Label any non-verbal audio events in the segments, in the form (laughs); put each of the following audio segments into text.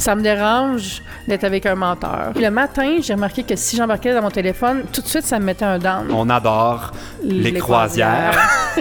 ça me dérange d'être avec un menteur. Puis le matin, j'ai remarqué que si j'embarquais dans mon téléphone, tout de suite, ça me mettait un down. On adore les, croisières. (laughs)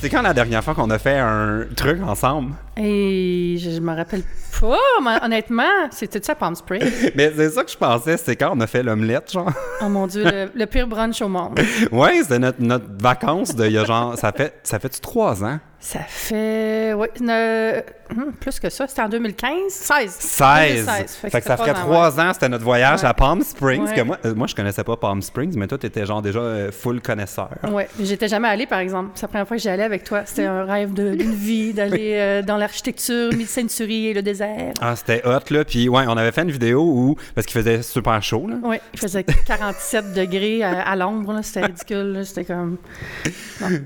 C'est quand la dernière fois qu'on a fait un truc ensemble? Et je, je me rappelle pas, mais honnêtement, c'était ça Palm Springs. (laughs) Mais c'est ça que je pensais, c'est quand on a fait l'omelette, genre. Oh mon Dieu, le, le pire brunch au monde. (laughs) ouais, c'était notre, notre vacances de, il y a genre, ça fait, ça fait-tu trois ans? Ça fait, oui, ne- hum, plus que ça, c'était en 2015, 16. 16! 2016, Fait que ça ferait pas mal, trois ans, c'était notre voyage Ouais. à Palm Springs. Ouais. Que moi, euh, moi, je connaissais pas Palm Springs, mais toi, t'étais genre déjà euh, full connaisseur. Ouais, j'étais jamais allée, par exemple. C'est la première fois que j'y allais avec toi. C'était un rêve d'une vie (laughs) d'aller euh, dans l'architecture, mid-century et le désert. Ah, c'était hot, là. Puis, ouais, on avait fait une vidéo où, parce qu'il faisait super chaud, là. Oui, il faisait 47 (laughs) degrés à, à l'ombre, là. c'était ridicule. là. C'était comme.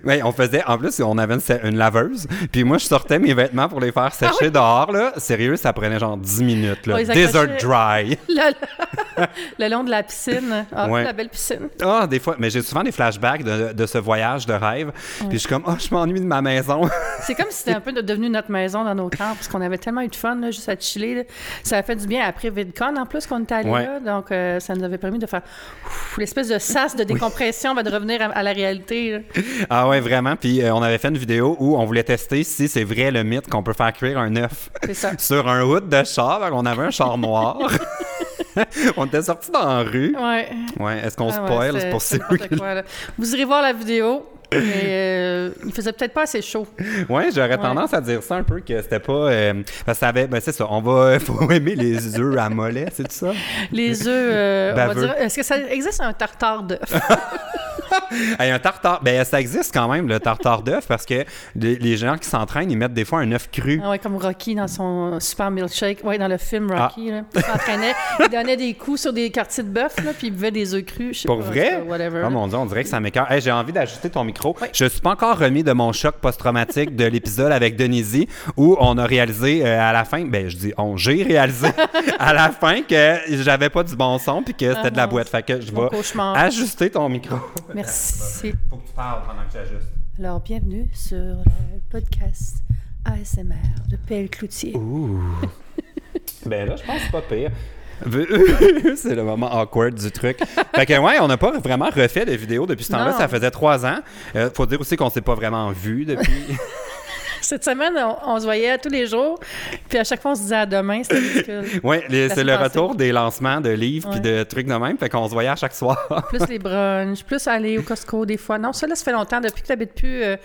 Ouais, on faisait, en plus, on avait une, une laveuse. Puis moi, je sortais mes vêtements pour les faire sécher dehors, là. Sérieux, ça prenait genre 10 minutes, là. Desert dry. (laughs) Le, le long de la piscine. Ah, Ouais. la belle piscine. Ah, des fois, mais j'ai souvent des flashbacks de, de ce voyage de rêve. Puis je suis comme, oh, je m'ennuie de ma maison. (laughs) C'est comme si c'était un peu de- devenu notre maison dans nos camps, parce qu'on avait tellement eu de fun, là, juste à chiller. là. Ça a fait du bien après VidCon, en plus, qu'on était allé Ouais. là. Donc, euh, ça nous avait permis de faire l'espèce de sas de décompression, va de revenir à, à la réalité. là. ah ouais, vraiment. Puis euh, on avait fait une vidéo où on voulait tester si c'est vrai le mythe qu'on peut faire cuire un œuf C'est ça. (laughs) sur un hood de char. Qu'on avait un char noir. (laughs) on était sortis dans la rue. Ouais. Ouais, est-ce qu'on Ah ouais, spoil? c'est- pour ça? Vous irez voir la vidéo, mais euh, il faisait peut-être pas assez chaud. Ouais, j'aurais tendance à dire ça un peu que c'était pas. euh, parce que ça avait. Ben, c'est ça. On va. (laughs) Faut aimer les œufs à mollet, c'est ça? Les œufs, euh, on va dire, est-ce que ça existe un tartare d'œuf? (laughs) Hey, un tartare. Ben, ça existe quand même, le tartare d'œuf, parce que les, les gens qui s'entraînent, ils mettent des fois un œuf cru. Ah ouais, comme Rocky dans son super milkshake. Ouais, dans le film Ah. Rocky. Là. Il s'entraînait, (laughs) il donnait des coups sur des quartiers de bœuf, puis il buvait des œufs crus. Pour pas, vrai? Whatever. Oh mon dieu, on dirait que ça m'écoeure. Hey, j'ai envie d'ajuster ton micro. Je suis pas encore remis de mon choc post-traumatique de l'épisode avec Denise où on a réalisé euh, à la fin, ben je dis on, j'ai réalisé (laughs) à la fin que j'avais pas du bon son puis que c'était Ah de la non, boîte. Fait que je vais ajuster ton micro. Merci. Faut que tu parles pendant que j'ajuste. Alors, bienvenue sur le podcast ASMR de PL Cloutier. Ouh. (laughs) ben là, je pense que c'est pas pire. (laughs) c'est le moment awkward du truc. Fait que ouais, on n'a pas vraiment refait de vidéo depuis ce temps-là. Ça faisait trois ans. Euh, faut dire aussi qu'on s'est pas vraiment vu depuis. (laughs) Cette semaine, on, on se voyait tous les jours, puis à chaque fois, on se disait à demain. (laughs) Ouais, les- La c'est le retour des lancements de livres puis de trucs de même. Fait qu'on se voyait à chaque soir. (laughs) Plus les brunchs, plus aller au Costco des fois. Non, ça, là, ça fait longtemps. Depuis que tu n'habites plus euh,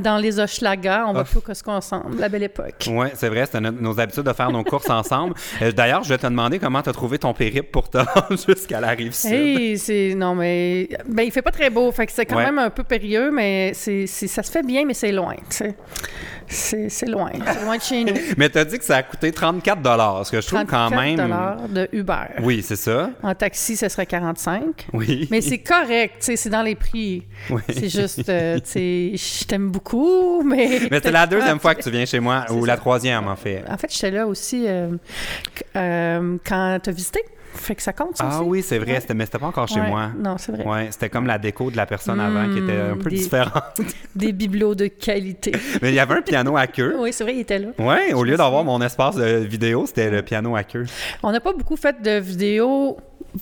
dans les Hochelaga, on va Ah. plus au Costco ensemble. La belle époque. ouais, c'est vrai, c'était no- nos habitudes de faire nos courses ensemble. (laughs) Euh, D'ailleurs, je vais te demander comment tu as trouvé ton périple pour te rendre jusqu'à la rive sud. Hey, c'est. Non, mais. Ben, il fait pas très beau. Fait que c'est quand Ouais. même un peu périlleux, mais c'est- ça se fait bien, mais c'est loin, tu sais. C'est, c'est loin. C'est loin de chez nous. (laughs) Mais tu as dit que ça a coûté 34 ce que je trouve quand 34 même. dollars de Uber. Oui, c'est ça. En taxi, ce serait 45. Oui. Mais c'est correct, tu sais, c'est dans les prix. Oui. C'est juste, euh, tu sais, je t'aime beaucoup, mais... (laughs) Mais c'est la deuxième fois que tu viens chez moi, ou la troisième en fait. En fait, j'étais là aussi euh, euh, quand t'as visité. Fait que ça compte, ça Ah aussi? oui, c'est vrai, Ouais. c'était- mais c'était pas encore chez Ouais. moi. Non, c'est vrai. Ouais, c'était comme la déco de la personne avant qui était un peu des- différente. (laughs) Des bibelots de qualité. (laughs) mais il y avait un piano à queue. oui, c'est vrai, il était là. Ouais, au lieu d'avoir mon espace de vidéo, c'était le piano à queue. On n'a pas beaucoup fait de vidéos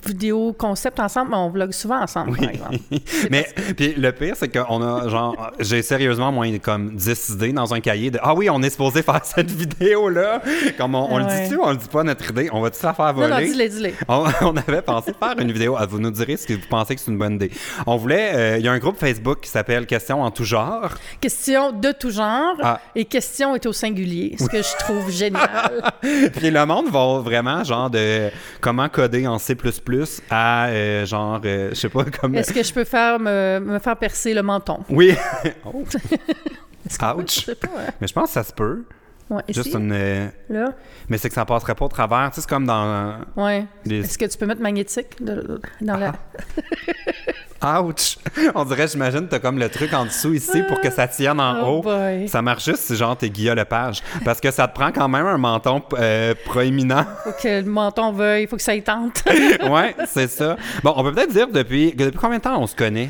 vidéo concept ensemble, mais on vlog souvent ensemble, par exemple. (laughs) Mais puis le pire, c'est qu'on a genre, j'ai sérieusement moins comme 10 idées dans un cahier de Ah oui, on est supposé faire (laughs) cette vidéo-là. Comme on, on le dit-tu ou on le dit pas notre idée? On va-tu la faire Non, voler? non, dis-le, dis-le. (laughs) On, on avait pensé faire une vidéo. Ah, Vous nous direz ce que vous pensez que c'est une bonne idée. On voulait. euh, Il y a un groupe Facebook qui s'appelle Questions en tout genre. Question de tout genre Ah. et question est au singulier, ce que je trouve génial. Puis le monde va vraiment genre de comment coder en C++ à euh, genre, euh, je sais pas, comme. Est-ce que je peux faire me, me faire percer le menton? Oui. (laughs) Oh, Ouch. Je sais pas. hein. Mais je pense que ça se peut. Ouais, Juste ici, une. euh, là. Mais c'est que ça passerait pas au travers. Tu sais, c'est comme dans. Ouais. Les- Est-ce que tu peux mettre magnétique de- dans la... (laughs) Ouch! (laughs) On dirait, j'imagine, t'as comme le truc en dessous ici pour que ça tienne en Oh haut. boy. Ça marche juste si genre t'es Guillaume Lepage. Parce que ça te prend quand même un menton euh, proéminent. (laughs) Faut que le menton veuille, faut que ça y tente. (laughs) ouais, c'est ça. Bon, on peut peut-être dire depuis, depuis combien de temps on se connaît?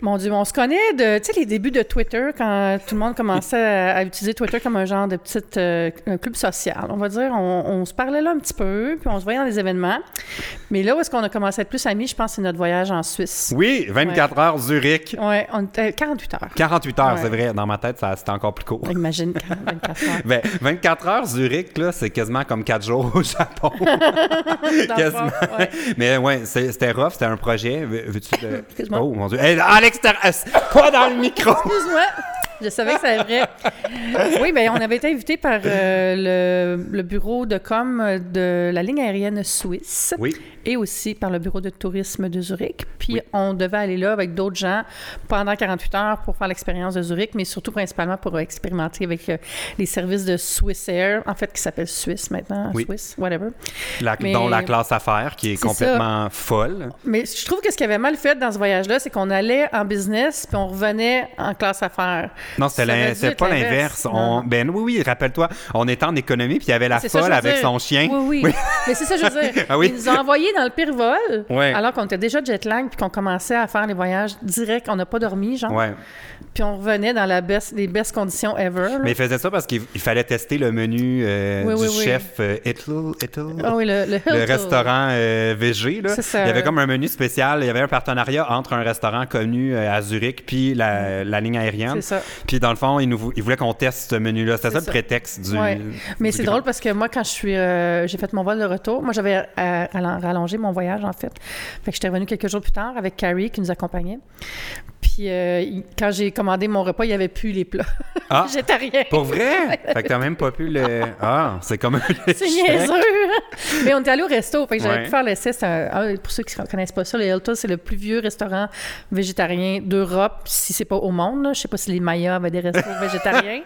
Mon Dieu, on se connaît de, tu sais, les débuts de Twitter, quand tout le monde commençait à, à utiliser Twitter comme un genre de petit club social. On va dire, on, on, se parlait là un petit peu, puis on se voyait dans les événements. Mais là où est-ce qu'on a commencé à être plus amis, je pense, c'est notre voyage en Suisse. Oui, 24 Ouais. heures Zurich. Oui, 48 heures. 48 heures, Ouais. c'est vrai. Dans ma tête, c'était encore plus court. Imagine 24 heures. (laughs) Ben, 24 heures Zurich, là, c'est quasiment comme 4 jours au Japon. (laughs) Quasiment. ouais. Mais ouais, c'était rough, c'était un projet. Veux- Veux-tu. Oh mon Dieu. Hey, à l'extérieur, pas dans le micro? Excuse-moi. Je savais que ça vrai. (laughs) Oui, bien, on avait été invité par euh, le, le bureau de com de la ligne aérienne suisse Oui. et aussi par le bureau de tourisme de Zurich. Puis on devait aller là avec d'autres gens pendant 48 heures pour faire l'expérience de Zurich, mais surtout principalement pour expérimenter avec euh, les services de Swiss Air, en fait, qui s'appelle Suisse maintenant, Oui. Swiss, whatever. La, Mais- Dont la classe affaires, qui est, complètement folle. Mais je trouve que ce qui avait mal fait dans ce voyage-là, c'est qu'on allait en business puis on revenait en classe affaires. Non, c'était pas l'inverse. On- Ben oui, oui, rappelle-toi, on était en économie, puis il y avait la ça, folle avec dire. son chien. Oui, oui. Mais c'est ça, je veux dire. (laughs) Ah oui? Ils nous ont envoyés dans le pire vol, Ouais. alors qu'on était déjà jet lag, puis qu'on commençait à faire les voyages direct. On n'a pas dormi, genre. Ouais. Puis on revenait dans la best, les best conditions ever. là. Mais il faisait ça parce qu'il il fallait tester le menu euh, Oui, du oui, oui. chef euh, Hitler- Hitler. Ah oui, le, le, restaurant euh, VG. Là. C'est ça. Il y avait comme un menu spécial. Il y avait un partenariat entre un restaurant connu euh, à Zurich puis la, la ligne aérienne. C'est ça. Puis dans le fond, il, nous, vou- il voulait qu'on teste ce menu-là. C'était ça le prétexte du. Ouais. Mais c'est drôle parce que moi, quand je suis, j'ai fait mon vol de retour, moi j'avais rallon- rallongé mon voyage en fait. Fait que j'étais revenue quelques jours plus tard avec Carrie qui nous accompagnait. Puis quand j'ai commandé mon repas, il n'y avait plus les plats. Ah, (laughs) J'étais rien. pour vrai? fait que t'as même pas pu le. Ah, c'est comme un. (laughs) C'est niaiseux. Mais on était allé au resto. Fait que j'avais Ouais. pu faire l'essai. Un- pour ceux qui ne connaissent pas ça, le Hilton, c'est le plus vieux restaurant végétarien d'Europe, si c'est pas au monde. là. Je sais pas si les Mayas avaient des restos (laughs) végétariens.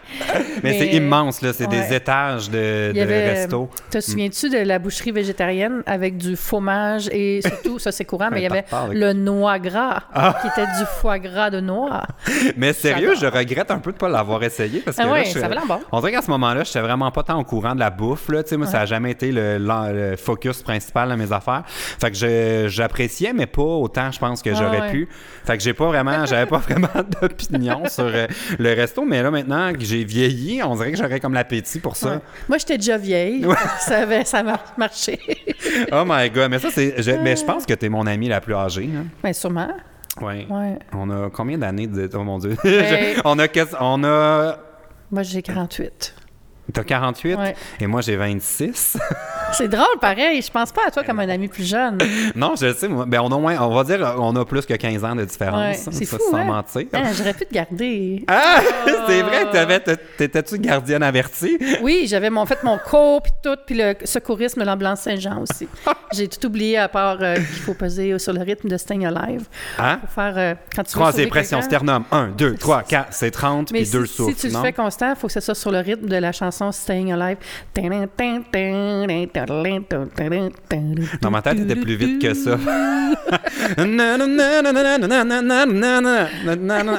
Mais, c'est immense, là. C'est des étages de, de avait, resto. Te souviens-tu de la boucherie végétarienne avec du fromage et surtout, ça c'est courant, mais il y avait le noix gras, Ah. qui était du foie gras de noix. Mais sérieux, je regrette un peu de pas l'avoir essayé parce que Ah là, je- ça bon. On dirait qu'à ce moment-là, j'étais vraiment pas tant au courant de la bouffe. Là. Tu sais, Moi, ça n'a jamais été le, focus principal de mes affaires. Fait que je- j'appréciais, mais pas autant, je pense, que Ah j'aurais ouais. pu. Fait que j'ai pas vraiment, j'avais pas (laughs) vraiment d'opinion sur euh, le resto. Mais là, maintenant que j'ai vieilli, on dirait que j'aurais comme l'appétit pour ça. Moi, j'étais déjà vieille. (laughs) Ça avait ça a marché. Oh my god, mais ça, c'est. je- mais je pense que t'es mon amie la plus âgée. Hein. Mais sûrement. Ouais. Ouais. On a combien d'années de. Oh mon dieu. Ben- (laughs) on a. On a. Moi, j'ai 48. T'as 48 Ouais. et moi j'ai 26. (laughs) C'est drôle, pareil. Je pense pas à toi comme un ami plus jeune. (laughs) non, je le sais. moi. Ben, on a moins, on va dire, on a plus que 15 ans de différence. Ouais, c'est fou, sans hein? mentir. Hein, J'aurais pu te garder. Ah, (laughs) c'est vrai, t'étais-tu gardienne avertie? Oui, j'avais mon, fait mon cours, puis tout, puis le secourisme de l'ambulance Saint-Jean aussi. J'ai tout oublié à part euh, qu'il faut peser sur le rythme de Staying Alive. Hein? Pour faire, euh, quand tu sauver pression sternum. 1, 2, 3, 4, c'est 30, Mais puis si, deux si souffles. tu le non? fais constant, il faut que ça soit sur le rythme de la chanson Staying Alive. Dans ma tête, t'étais plus vite que ça.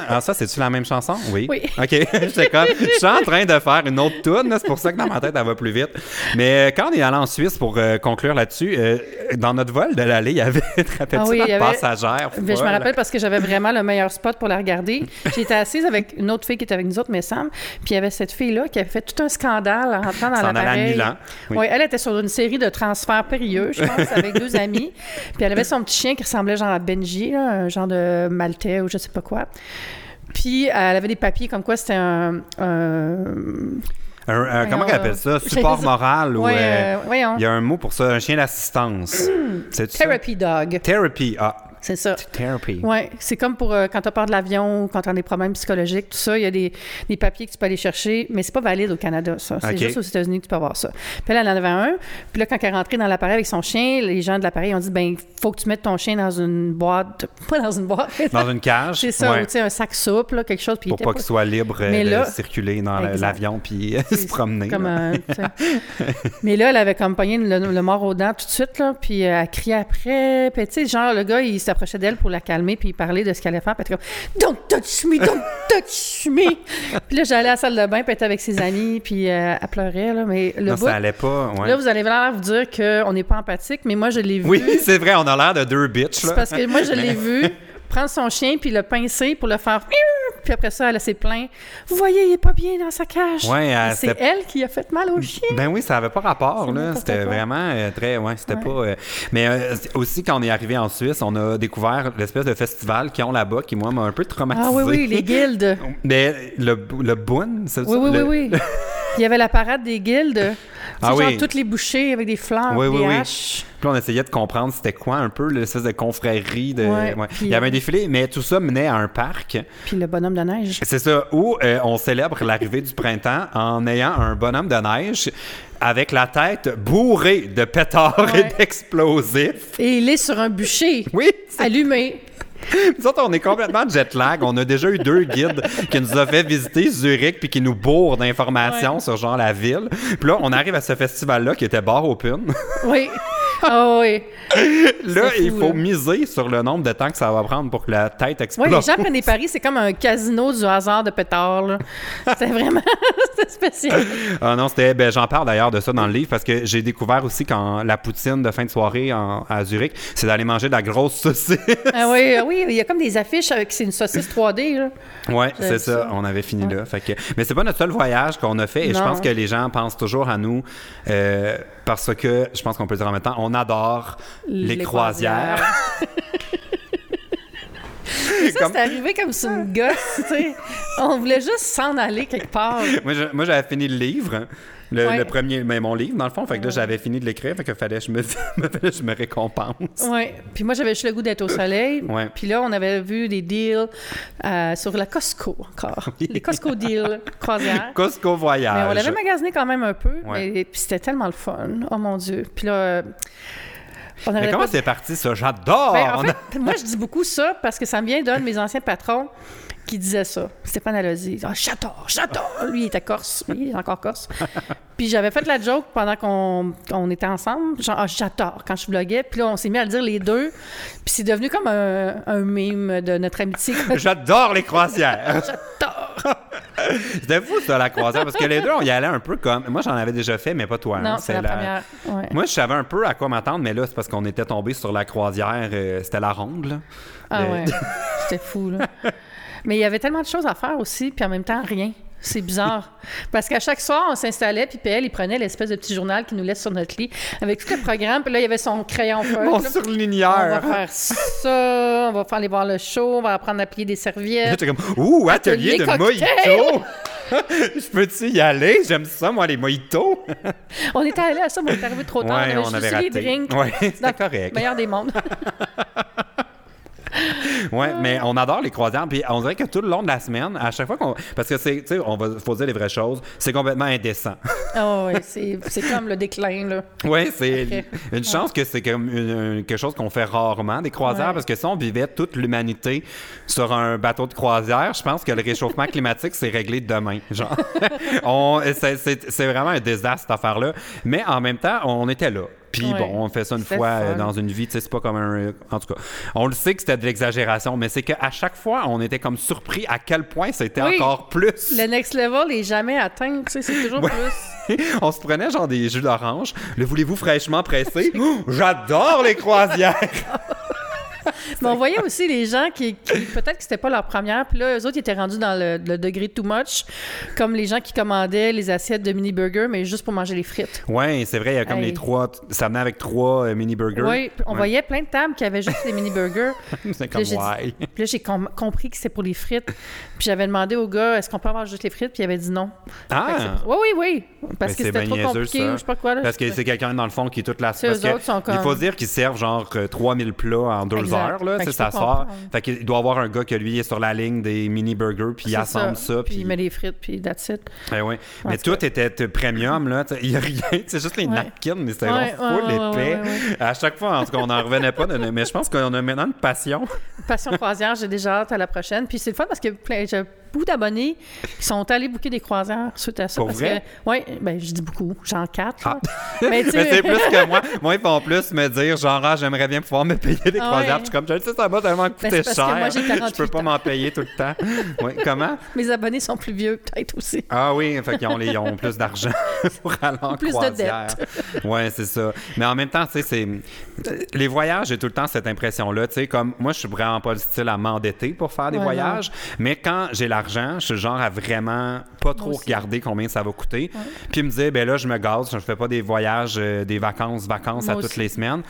ah, ça, c'est-tu la même chanson? Oui. Oui. OK. J'étais comme, je suis en train de faire une autre tune, c'est pour ça que dans ma tête, elle va plus vite. Mais quand on est allé en Suisse, pour euh, conclure là-dessus, euh, dans notre vol de l'aller, il y avait, te rappelles-tu, Ah oui, avait- passagère? Je me rappelle parce que j'avais vraiment le meilleur spot pour la regarder. J'étais assise avec une autre fille qui était avec nous autres, mais Sam. Puis il y avait cette fille-là qui avait fait tout un scandale en rentrant dans l'appareil. Oui. Oui, elle était sur une série de transferts périlleux, je pense, avec (laughs) deux amis. Puis elle avait son petit chien qui ressemblait genre à Benji, là, un genre de maltais ou je sais pas quoi. Puis elle avait des papiers comme quoi c'était un, un- Un- un- comment on appelle ça? (laughs) Support moral ou... Euh, euh, voyons. Il y a un mot pour ça, un chien d'assistance. Ça? Therapy dog. Therapy. Ah, C'est ça. therapy. Oui, c'est comme pour euh, quand tu as peur de l'avion quand tu as des problèmes psychologiques, tout ça, il y a des, des papiers que tu peux aller chercher, mais c'est pas valide au Canada, ça. C'est juste aux États-Unis que tu peux avoir ça. Puis là, elle en avait un. Puis là, quand elle est rentrée dans l'appareil avec son chien, les gens de l'appareil ont dit ben faut que tu mettes ton chien dans une boîte, (laughs) pas dans une boîte, Dans une cage? c'est ça, ouais, ou tu sais, un sac souple, là, quelque chose. Puis pour était pas qu'il soit libre de là- circuler dans l'avion puis (laughs) se promener. Comme là. un. (laughs) Mais là, elle avait comme pogné le, le mort aux dents tout de suite, là, puis euh, elle criait après. Puis, tu sais, genre, le gars, il s'approchait d'elle pour la calmer, puis il parlait de ce qu'elle allait faire. Puis elle était comme Don't touch me, don't touch me. (laughs) puis là, j'allais à la salle de bain, puis elle était avec ses amis, puis euh, elle pleurait, là. Mais le non, bout, ça allait pas. ouais. là, vous allez l'air vous dire qu'on n'est pas empathique, mais moi, je l'ai vu. Oui, c'est vrai, on a l'air de deux bitches. C'est Là. parce que moi, je l'ai (laughs) vu prendre son chien puis le pincer pour le faire. Puis après ça, elle s'est plaint. Vous voyez, il est pas bien dans sa cage. Ouais, Et elle c'est elle qui a fait mal au chien. Ben oui, ça avait pas rapport, là. C'était vraiment euh, très. Ouais, c'était Ouais. pas. euh, mais euh, aussi, quand on est arrivé en Suisse, on a découvert l'espèce de festival qu'ils ont là-bas qui, moi, m'a un peu traumatisé. Ah oui, oui, les guildes. (laughs) Mais le, le Boon, c'est Oui, ça? oui, Le- oui, oui. (laughs) Il y avait la parade des guildes. Ah genre oui. toutes les bouchées avec des fleurs, Oui, des oui, oui. haches. Puis là, on essayait de comprendre c'était quoi un peu l'espèce de confrérie. De... Ouais, ouais. Il y avait euh, un défilé, mais tout ça menait à un parc. Puis le bonhomme de neige. C'est ça, où euh, on célèbre l'arrivée du printemps en ayant un bonhomme de neige avec la tête bourrée de pétards et d'explosifs. Et il est sur un bûcher Oui, allumé. (laughs) Nous autres, on est complètement jet lag. On a déjà eu deux guides qui nous ont fait visiter Zurich puis qui nous bourrent d'informations Ouais. sur genre la ville. Puis là, on arrive à ce festival-là qui était bar open. Oui. (laughs) Ah oui. (laughs) là, il faut là. miser sur le nombre de temps que ça va prendre pour que la tête explose. Oui, les gens prennent des (laughs) paris, c'est comme un casino du hasard de pétard. C'est vraiment (laughs) c'était spécial. Ah non, c'était. Ben, j'en parle d'ailleurs de ça dans le livre parce que j'ai découvert aussi quand la poutine de fin de soirée en- à Zurich, c'est d'aller manger de la grosse saucisse. Ah oui, ah oui, il y a comme des affiches avec c'est une saucisse 3D. Là. Ouais, J'aime c'est ça. ça. On avait fini là. Fait que... Mais c'est pas notre seul voyage qu'on a fait et je pense que les gens pensent toujours à nous euh, parce que je pense qu'on peut le dire en même temps, on adore les, croisières. (laughs) Ça, Comme- c'est arrivé comme sur une gosse, tu sais. On voulait juste s'en aller quelque part. Moi, j'avais fini le livre. Le, Ouais. le premier, mais mon livre, dans le fond. Fait que là, j'avais fini de l'écrire. Fait que fallait que je me, (laughs) je récompense. Oui. Puis moi, j'avais juste le goût d'être au soleil. Ouais. Puis là, on avait vu des deals euh, sur la Costco encore. Les Costco deals (laughs) croisières. Costco Voyage. Mais on l'avait magasiné quand même un peu. Ouais. Mais puis c'était tellement le fun. Oh mon Dieu. Puis là, euh, on Mais comment pas c'est parti, ça? J'adore! Ben, en fait, moi, je dis beaucoup ça parce que ça me vient d'un de mes anciens patrons qui disait ça. Stéphane Allozy. Ah, j'adore, j'adore. Lui, il était corse. Il est encore corse. (laughs) Puis j'avais fait la joke pendant qu'on était ensemble. Genre, ah, j'adore quand je vloguais. Puis là, on s'est mis à le dire les deux. Puis c'est devenu comme un, un mime de notre amitié. (laughs) J'adore les croisières! (laughs) J'adore. C'était fou, ça, la croisière, parce que les deux, on y allait un peu comme. Moi, j'en avais déjà fait, mais pas toi. hein. C'est la, première. Ouais. Moi, je savais un peu à quoi m'attendre, mais là, c'est parce qu'on était tombé sur la croisière. euh, C'était la ronde, là. Ah Le- ouais. C'était fou, là. Mais il y avait tellement de choses à faire aussi, puis en même temps, rien. C'est bizarre. Parce qu'à chaque soir, on s'installait, puis PL, il prenait l'espèce de petit journal qu'il nous laisse sur notre lit avec tout le programme. Puis là, il y avait son crayon feuille. Mon. On va faire ça, on va faire aller voir le show, on va apprendre à plier des serviettes. J'étais comme, ouh, atelier, Atelier de mojito! (laughs) je peux-tu y aller? J'aime ça, moi, les mojitos! (laughs) On était allé à ça, mais on est arrivé trop tard. ouais, on on avait avait juste les raté. drinks. Ouais, (laughs) c'était correct. Meilleur des mondes. Ouais, mais on adore les croisières. Puis on dirait que tout le long de la semaine, à chaque fois qu'on. Parce que c'est, tu sais, on va faut dire les vraies choses, c'est complètement indécent. Ah ouais, c'est comme le déclin, là. Ouais, c'est une chance que c'est comme une- une- quelque chose qu'on fait rarement, des croisières, Ouais. parce que si on vivait toute l'humanité sur un bateau de croisière, je pense que le réchauffement climatique, c'est réglé demain. Genre, (laughs) c'est vraiment un désastre, cette affaire-là. Mais en même temps, on était là. Puis Ouais. bon, on fait ça une fois euh, dans une vie, tu sais, c'est pas comme un. En tout cas, on le sait que c'était de l'exagération, mais c'est qu'à chaque fois, on était comme surpris à quel point c'était Oui. encore plus. Le next level est jamais atteint, tu sais, c'est toujours Ouais. plus. (laughs) on se prenait genre des jus d'orange. Le voulez-vous fraîchement pressé? (gasps) J'adore les croisières! (laughs) (laughs) Mais on voyait aussi les gens qui, qui- peut-être que c'était pas leur première, puis là, eux autres, ils étaient rendus dans le, le degré too much, comme les gens qui commandaient les assiettes de mini burger, mais juste pour manger les frites. Ouais, c'est vrai, il y a comme Hey. les trois. Ça venait avec trois euh, mini burgers. Oui, on Ouais. voyait plein de tables qui avaient juste des mini burgers. (laughs) c'est comme Puis là, j'ai dit- (laughs) Puis là, j'ai com- compris que c'était pour les frites. Puis j'avais demandé au gars, est-ce qu'on peut avoir juste les frites? Puis il avait dit non. Ah! c'est- Oui, oui, oui. Parce Mais que c'est c'était trop compliqué, ça. ou je sais pas quoi. Là, Parce que c'est quelqu'un dans le fond qui est toute la C'est parce que Il faut dire qu'ils servent genre euh, 3000 plats en deux. Heures, là. C'est ça sort. comprendre. Fait qu'il doit y avoir un gars que lui est sur la ligne des mini burgers, puis il assemble ça. Puis puis il met les frites, puis that's it. Ben oui. Mais tout était premium, là. Il n'y a rien. C'est juste les Ouais. napkins, mais c'était Ouais, vraiment full ouais, ouais, épais. ouais, ouais, À chaque fois, en tout cas, on n'en revenait pas. de- Mais je pense qu'on a maintenant une passion. Passion croisière, j'ai déjà hâte à la prochaine. Puis c'est le fun parce que plein, je- beaucoup d'abonnés qui sont allés booker des croisières suite à ça. Pour parce vrai? que, ouais, ben, je dis beaucoup, j'en quatre. Ah. Mais (laughs) tu Mais c'est plus que (laughs) moi. Moi, ils font plus me dire, genre, ah, j'aimerais bien pouvoir me payer des Ah croisières. ouais. Je suis comme, je sais, ça m'a tellement coûté Ben, parce que cher. moi, (laughs) je peux 48 pas m'en payer tout le temps. Oui, comment? Mes abonnés sont plus vieux, peut-être aussi. Ah oui, fait qu'ils ont, ils ont plus d'argent pour aller en Plus de croisière. Ouais, c'est ça. Mais en même temps, tu sais, c'est... Les voyages, j'ai tout le temps cette impression-là, tu sais, comme... Moi, je suis vraiment pas le style à m'endetter pour faire des Ouais, voyages, mais quand j'ai l'argent, je suis genre à vraiment pas trop regarder combien ça va coûter. Puis me dire, ben là, je me gaz, je fais pas des voyages, euh, des vacances, vacances Moi à toutes aussi. les semaines.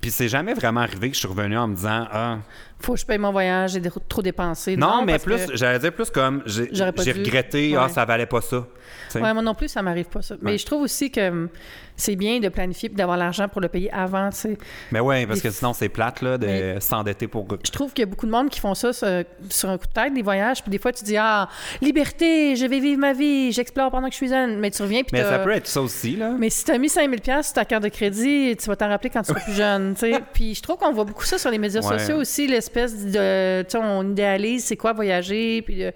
Puis c'est jamais vraiment arrivé que je suis revenu en me disant, ah... Faut que je paye mon voyage, j'ai trop dépensé. Non, mais plus, j'allais dire plus comme, j'ai regretté, ah, Ouais. ça valait pas ça. Tu sais. Ouais, moi non plus, ça m'arrive pas ça. Mais je trouve aussi que hum, c'est bien de planifier et d'avoir l'argent pour le payer avant, tu sais. Mais ouais, parce que sinon, c'est plate là, de s'endetter pour. Je trouve qu'il y a beaucoup de monde qui font ça sur, un coup de tête, des voyages, puis des fois tu dis ah liberté, je vais vivre ma vie, j'explore pendant que je suis jeune, mais tu reviens puis Mais ça peut être ça aussi, là. mais si tu as mis 5000 pièces sur ta carte de crédit, tu vas t'en rappeler quand tu seras plus (laughs) jeune, tu sais. Puis je trouve qu'on voit beaucoup ça sur les médias sociaux aussi, l'espèce de tu sais on idéalise c'est quoi voyager puis de,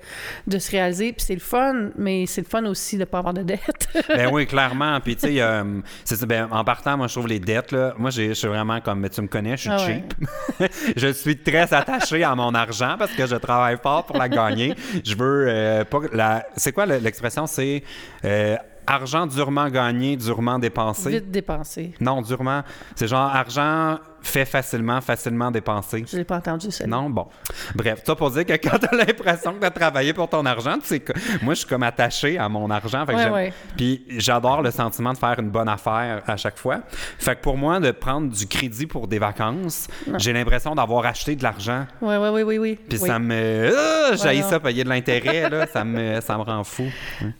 de se réaliser, puis c'est le fun, mais c'est le fun aussi de pas avoir de dette. (laughs) ben oui, clairement. Puis, tu sais, euh, ben, en partant, moi, je trouve les dettes, là. Moi, je suis vraiment comme, mais tu me connais, je suis Ah ouais. cheap. (laughs) je suis très attaché à mon argent parce que je travaille fort pour la gagner. Je veux euh, pas. La... C'est quoi le- l'expression? C'est euh, argent durement gagné, durement dépensé. Vite dépensé. Non, durement. C'est genre argent fait facilement, facilement dépensé. Je l'ai pas entendu ça. Non, bon. Bref, ça pour dire que quand t'as l'impression que t'as travaillé pour ton argent, tu sais, moi, je suis comme attaché à mon argent. Fait que Ouais, ouais. Puis j'adore le sentiment de faire une bonne affaire à chaque fois. Fait que pour moi, de prendre du crédit pour des vacances, j'ai l'impression d'avoir acheté de l'argent. Oui, oui, oui, oui, oui. Puis oui. ça me... Ah, non. ça, payer de l'intérêt, là. Ça me, ça me rend fou.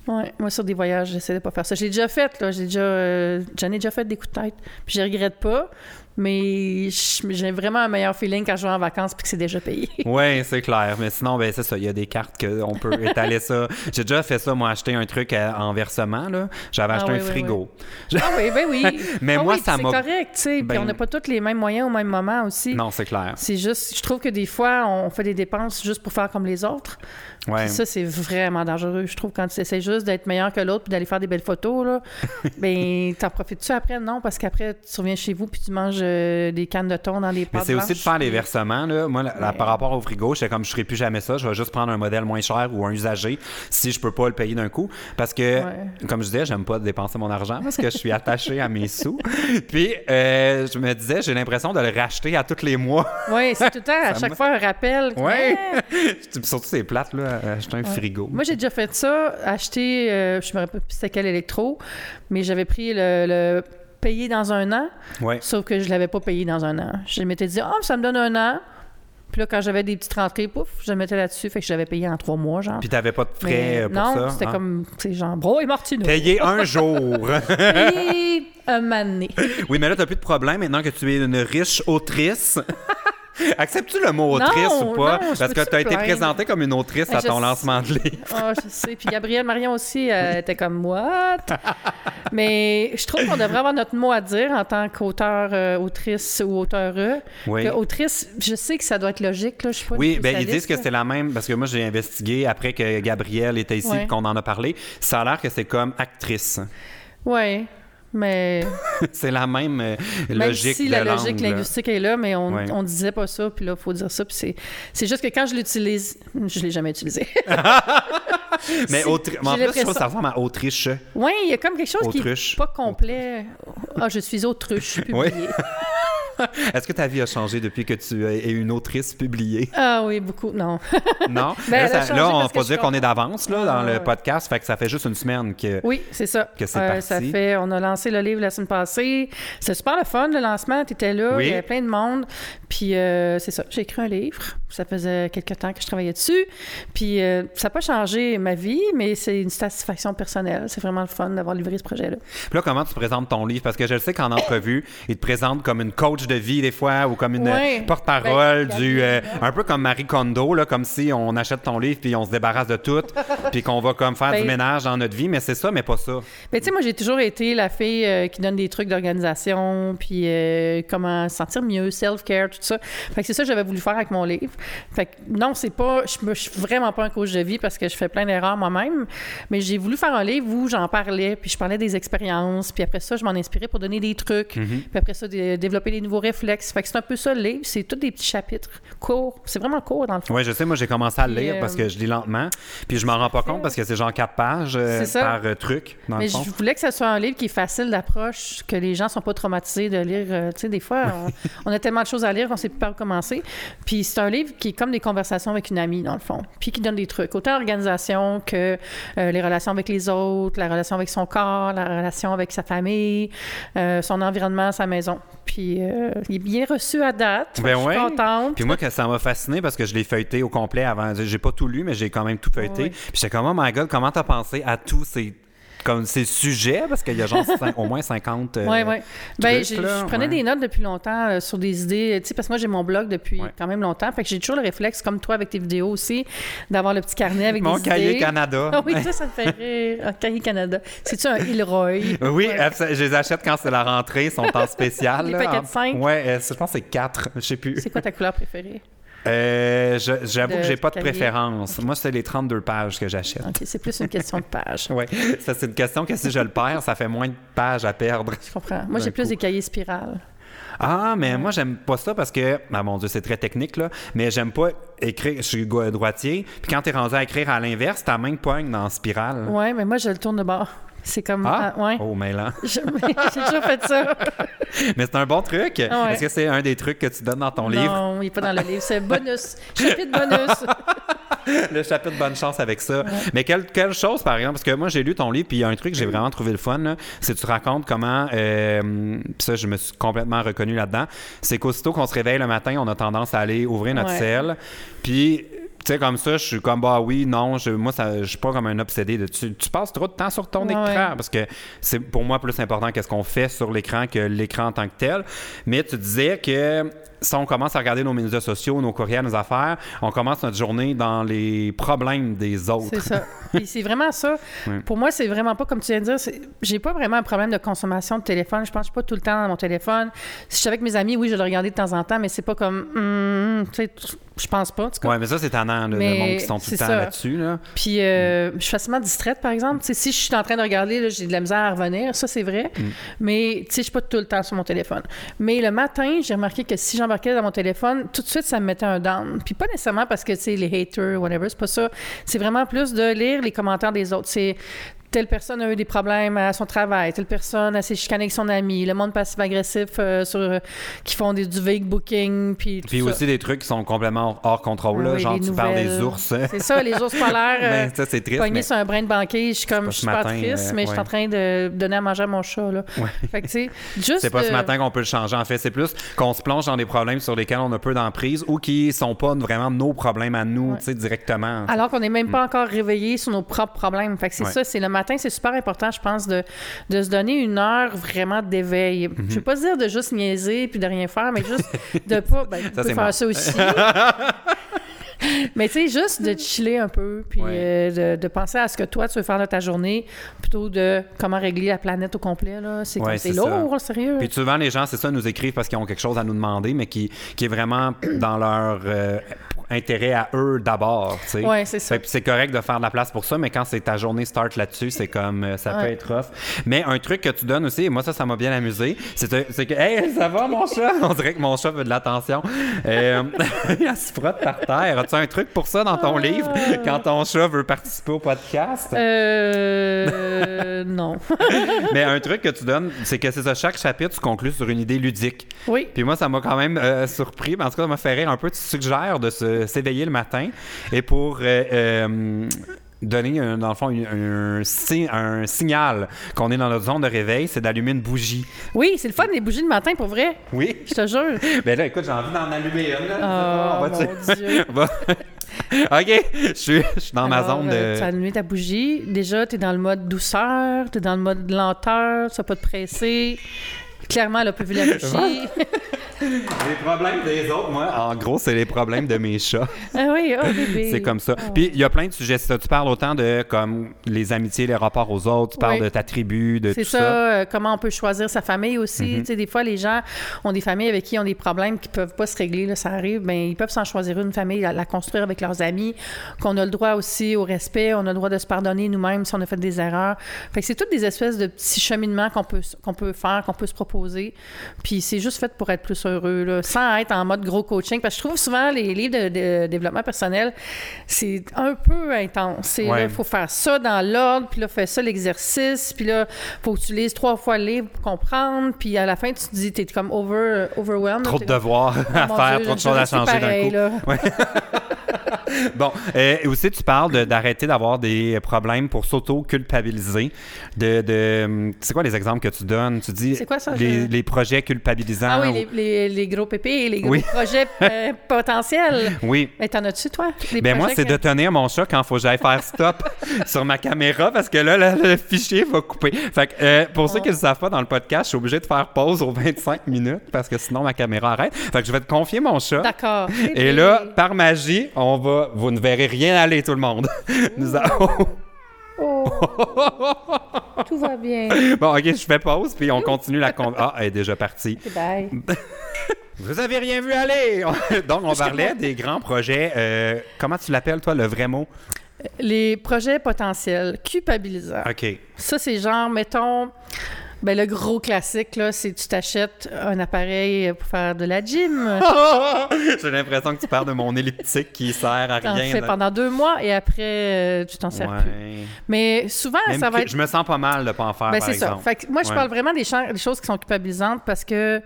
Ouais, moi, sur des voyages, j'essaie de pas faire ça. J'ai déjà fait, là. J'ai déjà, euh, j'en ai déjà fait des coups de tête. Puis je regrette pas, mais j'ai vraiment un meilleur feeling quand je vais en vacances puis que c'est déjà payé. (laughs) Oui, c'est clair. Mais sinon, ben, c'est ça. Il y a des cartes qu'on peut (laughs) étaler ça. J'ai déjà fait ça, moi, acheter un truc à- en versement. là. J'avais Ah acheté oui, un oui, frigo. Ah oui, ben oui. (laughs) Mais Ah moi, oui, ça m'a- C'est correct, tu sais. Puis Ben- on n'a pas tous les mêmes moyens au même moment aussi. Non, c'est clair. C'est juste, je trouve que des fois, on fait des dépenses juste pour faire comme les autres. Ouais. Ça, c'est vraiment dangereux, je trouve, quand tu essaies juste d'être meilleur que l'autre puis d'aller faire des belles photos, là. (laughs) ben, t'en profites-tu après? Non, parce qu'après, tu reviens chez vous puis tu manges euh, des cannes de thon dans les Mais pâtes c'est aussi de faire les versements. Là. Moi, Ouais. par rapport au frigo, j'étais comme je ne plus jamais ça. Je vais juste prendre un modèle moins cher ou un usagé si je peux pas le payer d'un coup. Parce que, Ouais. comme je disais, j'aime pas dépenser mon argent parce que je suis (laughs) attaché à mes sous. Puis, euh, je me disais, j'ai l'impression de le racheter à tous les mois. Oui, c'est tout le temps, à (laughs) chaque me- fois, un rappel. Ouais. Puis Surtout, c'est plate, là, acheter un frigo. Moi, j'ai déjà fait ça, acheter, euh, je me rappelle plus c'était quel électro, mais j'avais pris le, le payer dans un an, Ouais. sauf que je l'avais pas payé dans un an. Je m'étais dit, ah, ça me donne un an. Puis là, quand j'avais des petites rentrées, pouf, je le mettais là-dessus, fait que je l'avais payé en trois mois, genre. Puis, t'avais pas de frais Mais euh, pour non, ça. c'était hein? comme, tu sais, genre, bro et Martino. Payer un (laughs) jour. Et un mané. oui, mais là, t'as plus de problème maintenant que tu es une riche autrice. (laughs) (laughs) Acceptes-tu le mot Non, autrice ou pas? non, Parce que tu as été présentée comme une autrice Ben, à ton sais. lancement de livre. Ah, je sais. Puis Gabrielle Marion aussi, elle était comme what? Mais je trouve qu'on devrait avoir notre mot à dire en tant qu'auteur, euh, autrice ou auteureux. Oui. Autrice, je sais que ça doit être logique, là. Je suis pas Oui, ben ils disent que c'est la même parce que moi j'ai investigué après que Gabrielle était ici Ouais. et qu'on en a parlé. Ça a l'air que c'est comme actrice. Oui, mais (laughs) c'est la même euh, même logique si de la logique linguistique est là, mais on, Ouais. on disait pas ça, puis là, il faut dire ça. Puis c'est, juste que quand je l'utilise, je l'ai jamais utilisé. (laughs) Mais (laughs) C'est- Autri- mais en plus, je ça ressemble à Autriche. Oui, il y a comme quelque chose qui est pas complet. Ah, je suis autruche, Oui. (laughs) Est-ce que ta vie a changé depuis que tu es une autrice publiée? Ah oui, beaucoup. Non. (laughs) Non? Ben, là, ça- là, on peut dire qu'on est d'avance là, dans Ah, le ouais. podcast, fait que ça fait juste une semaine que... Oui, c'est ça. Que c'est Euh, Ça parti. fait, on a lancé le livre la semaine passée. C'était super le fun, le lancement. Tu étais là, Oui. il y avait plein de monde. Puis euh, c'est ça, j'ai écrit un livre. Ça faisait quelques temps que je travaillais dessus. Puis euh, ça n'a pas changé ma vie, mais c'est une satisfaction personnelle. C'est vraiment le fun d'avoir livré ce projet-là. Puis là, comment tu présentes ton livre? Parce que je le sais qu'en entrevue, (coughs) ils te présentent comme une coach de vie des fois ou comme une euh, porte-parole Ben, du... euh, un peu comme Marie Kondo, là, comme si on achète ton livre puis on se débarrasse de tout (laughs) puis qu'on va comme faire du Ben- ménage dans notre vie, mais c'est ça, mais pas ça. Mais tu sais, moi, j'ai toujours été la fille euh, qui donne des trucs d'organisation, puis comment se sentir mieux, self-care, tout ça. Fait que c'est ça que j'avais voulu faire avec mon livre. Fait que non, c'est pas. Je, je suis vraiment pas un coach de vie parce que je fais plein d'erreurs moi-même. Mais j'ai voulu faire un livre où j'en parlais, puis je parlais des expériences, puis après ça, je m'en inspirais pour donner des trucs, Mhm. puis après ça, dé- développer des nouveaux réflexes. Fait que c'est un peu ça le livre. C'est tous des petits chapitres courts. C'est vraiment court dans le fond. Oui, je sais, moi j'ai commencé à le lire euh, parce que je lis lentement. Puis je m'en rends pas compte parce que c'est genre quatre pages euh, par euh, truc, dans Mais le fond. je voulais que ce soit un livre qui est facile d'approche, que les gens sont pas traumatisés de lire. Euh, tu sais, des fois, on, on a tellement de choses à lire qu'on sait plus par où commencer. Puis c'est un livre qui est comme des conversations avec une amie, dans le fond. Puis qui donne des trucs, autant l'organisation que euh, les relations avec les autres, la relation avec son corps, la relation avec sa famille, euh, son environnement, sa maison. Puis euh, il est bien reçu à date. Ben je suis ouais. contente. Puis moi, que ça m'a fasciné parce que je l'ai feuilleté au complet avant. J'ai pas tout lu, mais j'ai quand même tout feuilleté. Oui. Puis j'étais comme, oh my god, comment t'as pensé à tous ces, comme ces sujets? Parce qu'il y a genre au moins 50. euh, Oui, oui. Ben, je prenais ouais. des notes depuis longtemps euh, sur des idées, tu sais, parce que moi, j'ai mon blog depuis Ouais. quand même longtemps. Fait que j'ai toujours le réflexe, comme toi avec tes vidéos aussi, d'avoir le petit carnet avec Mon des cahier idées. Canada. (laughs) Ah oui, ça, ça me fait (laughs) rire. Un cahier Canada. C'est-tu un Ilroy? Oui, Ouais. je les achète quand c'est la rentrée, ils sont en spécial. Les paquets de cinq? Ouais, euh, je pense que c'est 4, je sais plus. C'est quoi ta couleur préférée? Euh, je- J'avoue que j'ai pas de cahier? préférence. Moi, c'est les 32 pages que j'achète. OK, c'est plus une question de page. (laughs) Ouais, ça c'est une question que si je le perds, ça fait moins de pages à perdre. Je comprends. Moi, j'ai plus des cahiers spirales. Ah, mais moi j'aime pas ça parce que, ah mon dieu, c'est très technique là, mais j'aime pas écrire. Je suis droitier, puis quand t'es rendu à écrire à l'inverse, ta main poigne dans la spirale. Ouais, mais moi, je le tourne de bord. C'est comme. Ah, ah, ouais. oh mêlant. (laughs) J'ai toujours fait ça. (laughs) mais c'est un bon truc. Ah ouais. Est-ce que c'est un des trucs que tu donnes dans ton livre? Non, il n'est pas dans le livre. C'est bonus. (laughs) Chapitre bonus. le chapitre bonne chance avec ça. Mais quelle, quelle chose, par exemple, parce que moi, j'ai lu ton livre, puis il y a un truc que j'ai vraiment trouvé le fun, c'est que tu racontes comment, euh, puis ça, je me suis complètement reconnu là-dedans, c'est qu'aussitôt qu'on se réveille le matin, on a tendance à aller ouvrir notre selle, puis... Tu sais, comme ça, je suis comme, bah oui, non, je, moi, ça, je suis pas comme un obsédé de tu, tu passes trop de temps sur ton Ouais, écran parce que c'est pour moi plus important qu'est-ce qu'on fait sur l'écran que l'écran en tant que tel. Mais tu disais que si on commence à regarder nos médias sociaux, nos courriels, nos affaires, on commence notre journée dans les problèmes des autres. C'est ça. (laughs) Puis c'est vraiment ça. Pour moi, c'est vraiment pas comme tu viens de dire. J'ai pas vraiment un problème de consommation de téléphone. Je pense pas tout le temps dans mon téléphone. Si je suis avec mes amis, oui, je vais le regarder de temps en temps, mais c'est pas comme. hum, tu sais, je pense pas. Ouais, mais ça, c'est tannant, le Mais monde qui sont tout le temps ça. là-dessus. Là. Puis euh, je suis facilement distraite, par exemple. Si je suis en train de regarder, j'ai de la misère à revenir. Ça, c'est vrai. Mm. Mais tu sais, je suis pas tout le temps sur mon téléphone. Mais le matin, j'ai remarqué que si dans mon téléphone, tout de suite, ça me mettait un down. Puis pas nécessairement parce que, tu sais, les haters, whatever, c'est pas ça. C'est vraiment plus de lire les commentaires des autres. C'est telle personne a eu des problèmes à son travail, telle personne a s'est chicanée avec son ami, le monde passif-agressif euh, sur, euh, qui font des, du vague booking, puis tout Puis ça. aussi des trucs qui sont complètement hors contrôle. là, Oui, genre, les tu parles des ours. (laughs) C'est ça, les ours polaires. (laughs) euh, Ben, ça, c'est triste. mais- sur un brin de banquet, je suis comme, pas je ce suis pas matin, triste, euh, mais je suis ouais. en train de donner à manger à mon chat, là. Fait que, tu sais, juste... C'est pas ce euh, matin qu'on peut le changer. En fait, c'est plus qu'on se plonge dans des problèmes sur lesquels on a peu d'emprise ou qui sont pas vraiment nos problèmes à nous, tu sais, directement. Alors qu'on n'est même pas encore réveillé sur nos propres problèmes. Fait que c'est Mm. Ouais. ça, c'est le matin, c'est super important, je pense, de, de se donner une heure vraiment d'éveil. Je veux pas dire de juste niaiser puis de rien faire, mais juste (laughs) de pas... Ben, c'est faire ça aussi. (laughs) Mais tu sais, juste de chiller un peu, puis Ouais. euh, de, de penser à ce que toi, tu veux faire de ta journée, plutôt de comment régler la planète au complet. C'est Ouais, ça. lourd, sérieux. Puis souvent, les gens, c'est ça, nous écrivent parce qu'ils ont quelque chose à nous demander, mais qui, qui est vraiment dans leur euh, intérêt à eux d'abord. Ouais, c'est ça. C'est correct de faire de la place pour ça, mais quand c'est ta journée start là-dessus, c'est comme euh, ça peut Ouais. être rough. Mais un truc que tu donnes aussi, et moi ça, ça m'a bien amusé, c'est que Hey, ça va mon chat? (laughs) On dirait que mon chat veut de l'attention. Euh, (laughs) elle se frotte par terre. As-tu un truc pour ça dans ton livre quand ton chat veut participer au podcast? Euh. (laughs) non. Mais un truc que tu donnes, c'est que c'est ça, chaque chapitre, tu conclus sur une idée ludique. oui. Puis moi, ça m'a quand même euh, surpris. En tout cas, ça m'a fait rire un peu. Tu suggères de se- s'éveiller le matin et pour euh, euh, donner, un- dans le fond, un, si- un signal qu'on est dans notre zone de réveil, c'est d'allumer une bougie. Oui, c'est le fun, les bougies de matin, pour vrai. Oui. Je te jure. Ben là, écoute, j'ai envie d'en allumer une. là. Oh, mon Dieu. (laughs) OK, je suis, je suis dans ma zone euh, de... tu as allumé ta bougie. Déjà, tu es dans le mode douceur, tu es dans le mode lenteur, tu vas pas te presser. Clairement, elle a pas vu la (laughs) bougie. Les problèmes des autres, moi, en gros, c'est les problèmes de mes chats. ah oui, oh bébé. C'est comme ça. Oh. Puis il y a plein de sujets. Ça, tu parles autant de comme les amitiés, les rapports aux autres, tu parles Oui. de ta tribu, de C'est tout ça, ça. Mm-hmm. euh, comment on peut choisir sa famille aussi. Tu sais, des fois, les gens ont des familles avec qui ils ont des problèmes qui peuvent pas se régler, là, ça arrive. Ben, ils peuvent s'en choisir une famille, la, la construire avec leurs amis, qu'on a le droit aussi au respect, on a le droit de se pardonner nous-mêmes si on a fait des erreurs. Fait que c'est toutes des espèces de petits cheminements qu'on peut, qu'on peut faire, qu'on peut se proposer. Puis c'est juste fait pour être plus heureux, là, sans être en mode gros coaching. Parce que je trouve souvent les livres de, de développement personnel, c'est un peu intense. Ouais. là, faut faire ça dans l'ordre, puis là, fais ça l'exercice, puis là, faut que tu lises trois fois le livre pour comprendre, puis à la fin, tu te dis, t'es comme over, overwhelmed. Trop de devoirs à Oh mon faire, Dieu, trop de choses à changer d'un coup. là. (laughs) Bon, euh, et aussi, tu parles de- d'arrêter d'avoir des problèmes pour s'auto-culpabiliser. De, de, c'est quoi les exemples que tu donnes? Tu dis C'est quoi ça, Les, je- les projets culpabilisants. Ah oui, ou- les, les, les gros pépés, les gros Oui. (laughs) projets euh, potentiels. (laughs) Oui. Mais t'en as-tu, toi? Ben moi, c'est que- de tenir mon chat quand il faut que j'aille faire stop (laughs) sur ma caméra parce que là, le, le fichier va couper. Fait que, euh, pour ceux qui ne le savent pas dans le podcast, je suis obligé de faire pause aux 25 minutes parce que sinon ma caméra arrête. Fait que je vais te confier mon chat. D'accord. Et là, par magie, on va. Vous ne verrez rien aller, tout le monde. Nous avons. Oh, tout va bien. Bon, ok, je fais pause, puis on continue la con... Ah, elle est déjà partie. Bye. (laughs) Vous avez rien vu aller! (laughs) Donc, on parlait des grands projets. euh, comment tu l'appelles, toi, le vrai mot? Les projets potentiels, culpabilisants. OK. Ça, c'est genre, mettons, ben, le gros classique, là, c'est tu t'achètes un appareil pour faire de la gym. (laughs) J'ai l'impression que tu parles de mon elliptique qui sert à rien. fais de- pendant deux mois et après, euh, tu t'en sers plus. Mais souvent, Même ça va être Je me sens pas mal de pas en faire, Ben, par c'est ça. exemple. Fait que moi, je Ouais. parle vraiment des, des choses qui sont culpabilisantes parce que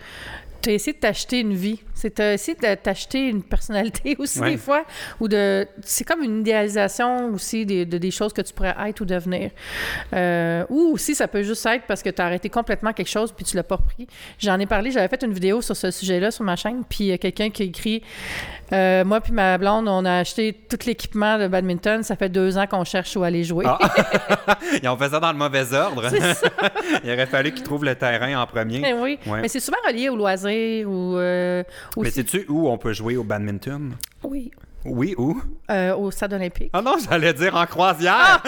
tu as essayé de t'acheter une vie. C'est t'as essayé de t'acheter une personnalité (laughs) aussi, Ouais. des fois. Ou de. C'est comme une idéalisation aussi des, de, des choses que tu pourrais être ou devenir. Euh, ou aussi, ça peut juste être parce que tu as arrêté complètement quelque chose puis tu l'as pas pris. J'en ai parlé, j'avais fait une vidéo sur ce sujet-là sur ma chaîne, puis il y a quelqu'un qui a écrit euh, Moi puis ma blonde, on a acheté tout l'équipement de badminton. Ça fait deux ans qu'on cherche où aller jouer. Ah. (laughs) (laughs) Ils ont fait ça dans le mauvais ordre. Il aurait fallu qu'ils trouvent le terrain en premier. Eh oui, Ouais. mais c'est souvent relié au loisir ou euh, Mais sais-tu où on peut jouer au badminton? Oui, Oui, où? euh, au stade olympique. Ah non, j'allais dire en croisière!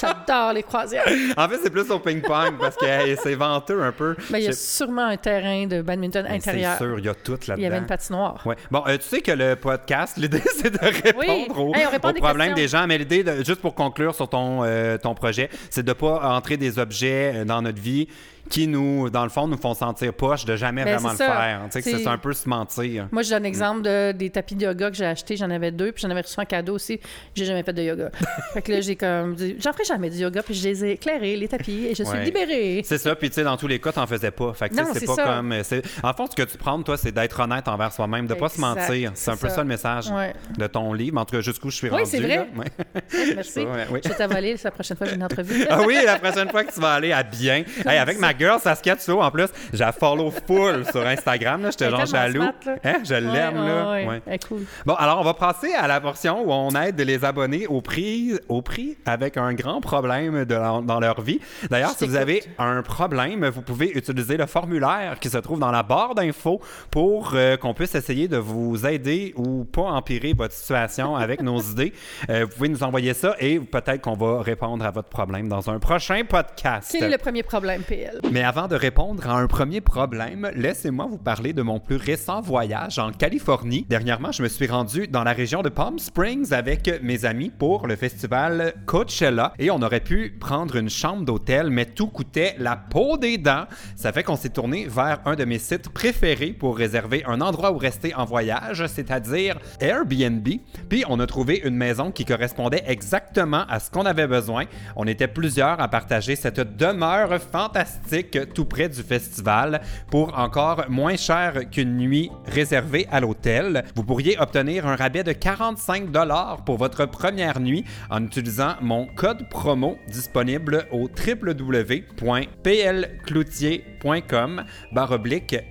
J'adore les croisières. (laughs) En fait, c'est plus au ping-pong parce que c'est venteux un peu. Ben, il y a sûrement un terrain de badminton Mais intérieur. C'est sûr, il y a tout là-dedans. Il y avait une patinoire. Ouais. Bon, euh, tu sais que le podcast, l'idée, (laughs) c'est de répondre aux, Hey, on répond aux des problèmes questions. des gens. Mais l'idée, de- juste pour conclure sur ton, euh, ton projet, c'est de pas entrer des objets euh, dans notre vie qui nous, dans le fond, nous font sentir poche de jamais Ben, vraiment le faire. Tu sais, que C'est- un peu se mentir. Moi, j'ai un exemple de, des tapis de yoga que j'ai acheté. J'en avais deux, puis j'en avais reçu un cadeau aussi. J'ai jamais fait de yoga. (laughs) fait que là, j'ai comme dit, j'en ferai jamais du yoga, puis je les ai éclairés, les tapis, et je suis Ouais. libérée. C'est ça, puis tu sais, dans tous les cas, t'en faisais pas. Fait que c'est pas ça. comme. euh, En fond, ce que tu prends, toi, c'est d'être honnête envers soi-même, de pas se mentir. C'est un peu ça. le message Ouais. de ton livre. En tout cas, jusqu'où je suis Oui, c'est vrai. (laughs) Merci. Ça, (laughs) ouais, oui. Je vais t'avaler la prochaine fois que j'ai une entrevue. Ah oui, la prochaine fois que tu vas aller à bien. Hey, avec ma girl Tso, en plus, j'ai follow full sur Instagram. là. J'étais genre jaloux. smart, là. Hein? Je l'aime, Ouais, là. ouais, ouais. Ouais. Elle est cool. Bon, alors on va passer à la portion où on aide les abonnés au prix, au prix avec un grand problème de la- dans leur vie. D'ailleurs, Je si vous avez un problème, vous pouvez utiliser le formulaire qui se trouve dans la barre d'infos pour euh, qu'on puisse essayer de vous aider ou pas empirer votre situation avec nos (laughs) idées. Euh, vous pouvez nous envoyer ça et peut-être qu'on va répondre à votre problème dans un prochain podcast. Quel est le premier problème, PL? Mais avant de répondre à un premier problème, laissez-moi vous parler de mon plus récent voyage en Californie. Dernièrement, je me suis rendu dans la région de Palm Springs avec mes amis pour le festival Coachella et on aurait pu prendre une chambre d'hôtel, mais tout coûtait la peau des dents. Ça fait qu'on s'est tourné vers un de mes sites préférés pour réserver un endroit où rester en voyage, c'est-à-dire Airbnb. Puis on a trouvé une maison qui correspondait exactement à ce qu'on avait besoin. On était plusieurs à partager cette demeure fantastique tout près du festival pour encore moins cher qu'une nuit réservée à l'hôtel. Vous pourriez obtenir un rabais de 45 dollars pour votre première nuit en utilisant mon code promo disponible au www.plcloutier.com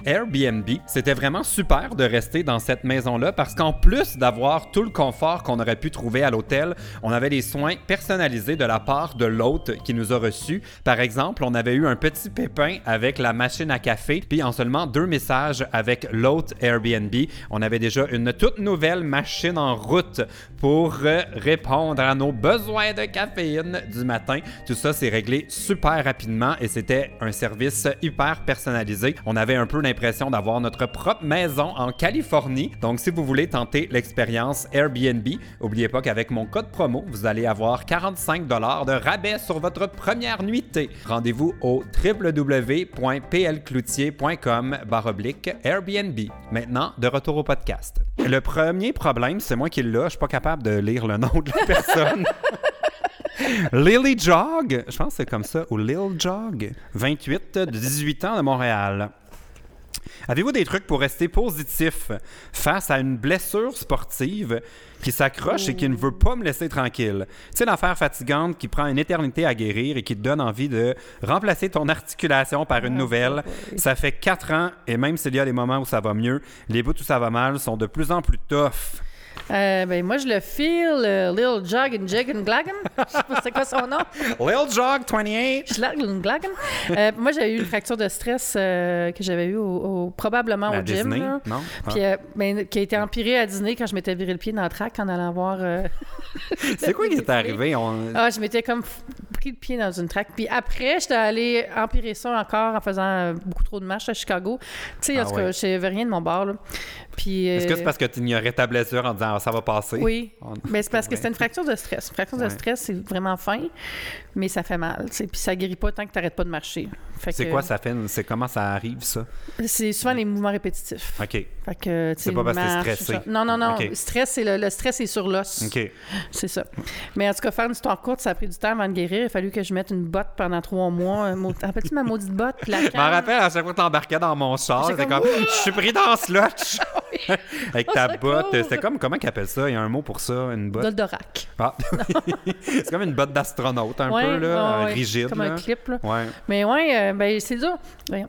Airbnb. C'était vraiment super de rester dans cette maison-là parce qu'en plus d'avoir tout le confort qu'on aurait pu trouver à l'hôtel, on avait des soins personnalisés de la part de l'hôte qui nous a reçus. Par exemple, on avait eu un petit pépin avec la machine à café, puis en seulement deux messages avec l'hôte Airbnb, on avait déjà une toute nouvelle machine en route pour répondre à nos besoins de caféine du matin. Tout ça s'est réglé super rapidement et c'était un service hyper personnalisé. On avait un peu l'impression d'avoir notre propre maison en Californie. Donc si vous voulez tenter l'expérience Airbnb, n'oubliez pas qu'avec mon code promo, vous allez avoir 45 dollars de rabais sur votre première nuitée. Rendez-vous au www.plcloutier.com Airbnb. Maintenant, de retour au podcast. Le premier problème, c'est moi qui l'ai, je suis pas capable de lire le nom de la (laughs) personne. Lily Jog, je pense que c'est comme ça, ou Lil Jog, 28, de 18 ans de Montréal. Avez-vous des trucs pour rester positif face à une blessure sportive qui s'accroche et qui ne veut pas me laisser tranquille? Tu sais, l'affaire fatigante qui prend une éternité à guérir et qui te donne envie de remplacer ton articulation par une nouvelle. Ça fait quatre ans et même s'il y a des moments où ça va mieux, les bouts où ça va mal sont de plus en plus tough. Euh, ben, moi, je le feel, Lil Jog and Jig and Glagan. Je sais pas c'est quoi son nom. (laughs) Lil Jog 28. Jig Glagan. Euh, moi, j'ai eu une fracture de stress euh, que j'avais eu au, probablement au gym. Disney? Non? Puis, ah. ben, qui a été empirée à Disney quand je m'étais viré le pied dans le track en allant voir. (laughs) c'est quoi qui est arrivé? Ah, je m'étais comme pris le pied dans une track. Puis après, j'étais allée empirer ça encore en faisant beaucoup trop de marches à Chicago. Tu sais, en ah tout cas, je n'avais rien de mon bord. Là. Est-ce que c'est parce que tu ignorais ta blessure en disant ah, ça va passer? Oui. Mais c'est parce que c'était une fracture de stress. Une fracture de stress, c'est vraiment fin, mais ça fait mal. Puis ça guérit pas tant que tu n'arrêtes pas de marcher. C'est quoi ça fait? C'est comment ça arrive, ça? C'est souvent les mouvements répétitifs. OK. Fait que, c'est pas parce que t'es stressé. Non, non, non. Stress, c'est le, stress est sur l'os. OK. C'est ça. Mais en tout cas, faire une histoire courte, ça a pris du temps avant de guérir. Il a fallu que je mette une botte pendant trois mois. Rappelles-tu ma maudite botte? Je m'en rappelle à chaque fois que t'embarquais dans mon char. C'était comme, je suis pris dans ce lotch. (laughs) (laughs) Avec ta botte. C'est comme, comment qu'ils appellent ça? Il y a un mot pour ça, une botte? Doldorac. Ah. (laughs) c'est comme une botte d'astronaute, un peu, là, rigide. Comme un clip, là. Ouais. Mais ouais, euh, ben, c'est dur.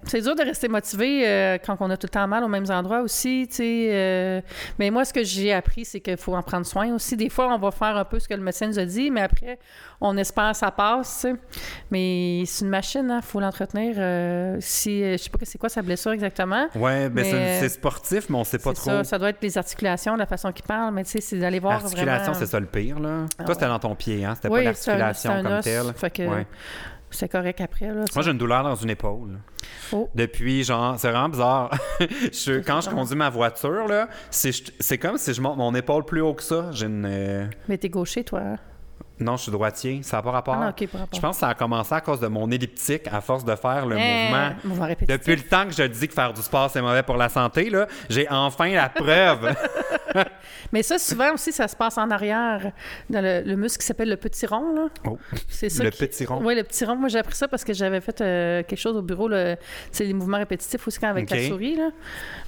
C'est dur de rester motivé euh, quand on a tout le temps mal aux mêmes endroits aussi, tu sais. Euh. mais moi, ce que j'ai appris, c'est qu'il faut en prendre soin aussi. Des fois, on va faire un peu ce que le médecin nous a dit, mais après, on espère que ça passe, Mais c'est une machine, il hein, faut l'entretenir. Si, je sais pas c'est quoi sa blessure exactement. Oui, ben c'est sportif, mais on sait pas trop. Ça, ça doit être les articulations, la façon qu'il parle, mais tu sais, c'est d'aller voir L'articulation, c'est ça le pire, là. Ah Toi, c'était dans ton pied, hein? C'était pas l'articulation comme telle. c'est correct après. Là, Moi, j'ai une douleur dans une épaule. Oh. Depuis, genre, c'est vraiment bizarre. (laughs) je, quand je conduis ma voiture, là, c'est comme si je monte mon épaule plus haut que ça. J'ai une. Euh, mais t'es gaucher, toi. Non, je suis droitier. Ça n'a pas rapport. Ah, pas rapport. Je pense que ça a commencé à cause de mon elliptique, à force de faire le eh, mouvement. Depuis le temps que je dis que faire du sport, c'est mauvais pour la santé, là, j'ai enfin la preuve. (laughs) (laughs) Mais ça, souvent aussi, ça se passe en arrière, dans le, muscle qui s'appelle le petit rond. Là. Oh. C'est ça. Le petit rond. Oui, le petit rond. Moi, j'ai appris ça parce que j'avais fait euh, quelque chose au bureau. C'est les mouvements répétitifs aussi quand avec la souris. Là.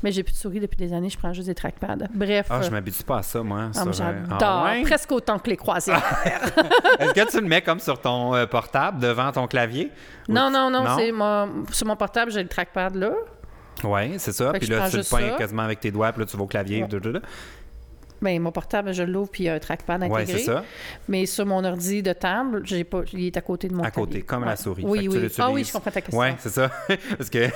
Mais j'ai plus de souris depuis des années. Je prends juste des trackpads. Bref. Ah, je m'habitue pas à ça, moi. Ah, J'adore. Ah, Presque autant que les croisières. (laughs) (laughs) Est-ce que tu le mets comme sur ton euh, portable devant ton clavier? Non, non, non. C'est sur mon portable, j'ai le trackpad là. Oui, c'est ça. puis là, tu le peins quasiment avec tes doigts, puis là, tu vas au clavier. Bien, mon portable, je l'ouvre, puis il y a un trackpad intégré. Oui, c'est ça. Mais sur mon ordi de table, j'ai pas, il est à côté de mon À côté, comme la souris. Oui, oui. Ah oui, je comprends ta question. Oui, c'est ça. (laughs) Parce que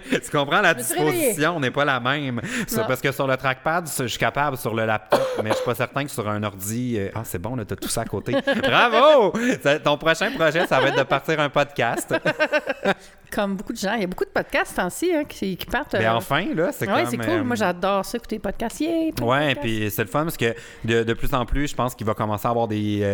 tu comprends, la disposition n'est pas la même. parce que sur le trackpad, je suis capable sur le laptop, mais je suis pas certain que sur un ordi. Euh, ah, c'est bon, là, as tout ça à côté. (laughs) Bravo! ton prochain projet, ça va être de partir un podcast. (laughs) comme beaucoup de gens. Il y a beaucoup de podcasts ainsi hein, qui, qui, partent. Mais euh, enfin, là, c'est ouais, c'est cool. Moi, euh, j'adore ça, écouter les podcasts. Yeah, ouais, puis c'est le fun parce que de, de, plus en plus, je pense qu'il va commencer à avoir des,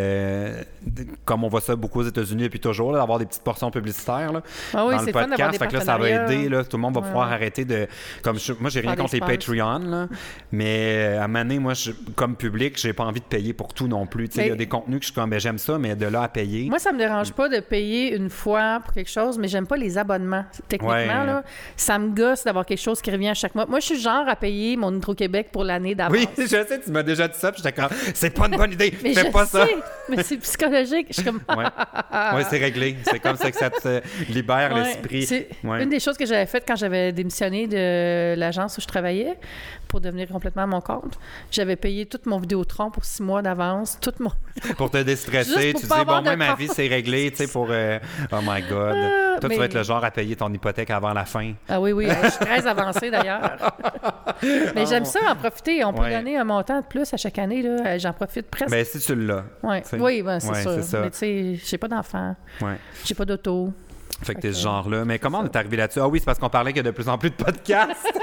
Comme on voit ça beaucoup aux États-Unis depuis toujours, d'avoir des petites portions publicitaires là, ah oui, dans le podcast. Fait que là, ça va aider. Là, tout le monde va pouvoir arrêter de. Comme moi, j'ai rien contre les Patreon, là, mais à un moment donné, moi, je, comme public, j'ai pas envie de payer pour tout non plus. Il y a des contenus que je suis comme, ben, j'aime ça, mais de là à payer. Moi, ça me dérange pas de payer une fois pour quelque chose, mais j'aime pas les abonnements abonnement. Techniquement, Ouais. là, ça me gosse d'avoir quelque chose qui revient à chaque mois. Moi, je suis genre à payer mon Hydro-Québec pour l'année d'avance. Oui, (laughs) je sais, tu m'as déjà dit ça, puis j'étais comme, c'est pas une bonne idée, Mais fais je pas ça. sais, mais c'est psychologique. Je suis comme... Ouais, (laughs) ouais c'est réglé. C'est comme ça que ça te libère Ouais, l'esprit. C'est une des choses que j'avais faites quand j'avais démissionné de l'agence où je travaillais pour devenir complètement à mon compte. J'avais payé tout mon Vidéotron pour six mois d'avance, tout mon... (laughs) Pour te déstresser, tu dis, bon, moi, ma vie, c'est réglé, tu sais, pour. euh, oh my God. Toi, tu vas être le genre à payer ton hypothèque avant la fin. Ah oui, oui, je suis très avancée d'ailleurs. (laughs) Mais j'aime ça en profiter. On peut Ouais. donner un montant de plus à chaque année. là. J'en profite presque. Ben, si tu l'as. Ouais. Oui, ben, c'est Ouais, sûr. ça. Mais tu sais, j'ai pas d'enfant, Ouais. j'ai pas d'auto. Fait que Fait t'es ce genre-là. Mais comment on est arrivé là-dessus? Ah oui, c'est parce qu'on parlait qu'il y a de plus en plus de podcasts. (laughs)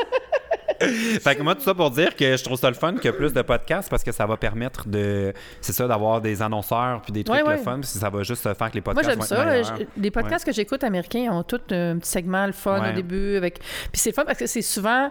(laughs) fait que moi, tout ça pour dire que je trouve ça le fun qu'il y a plus de podcasts parce que ça va permettre de. C'est ça, d'avoir des annonceurs puis des trucs Ouais, le fun. Puis ça va juste faire que les Moi, podcasts j'aime vont être ça. Je- les podcasts que j'écoute américains ont tous un petit segment le fun au début. Avec... Puis c'est le fun parce que c'est souvent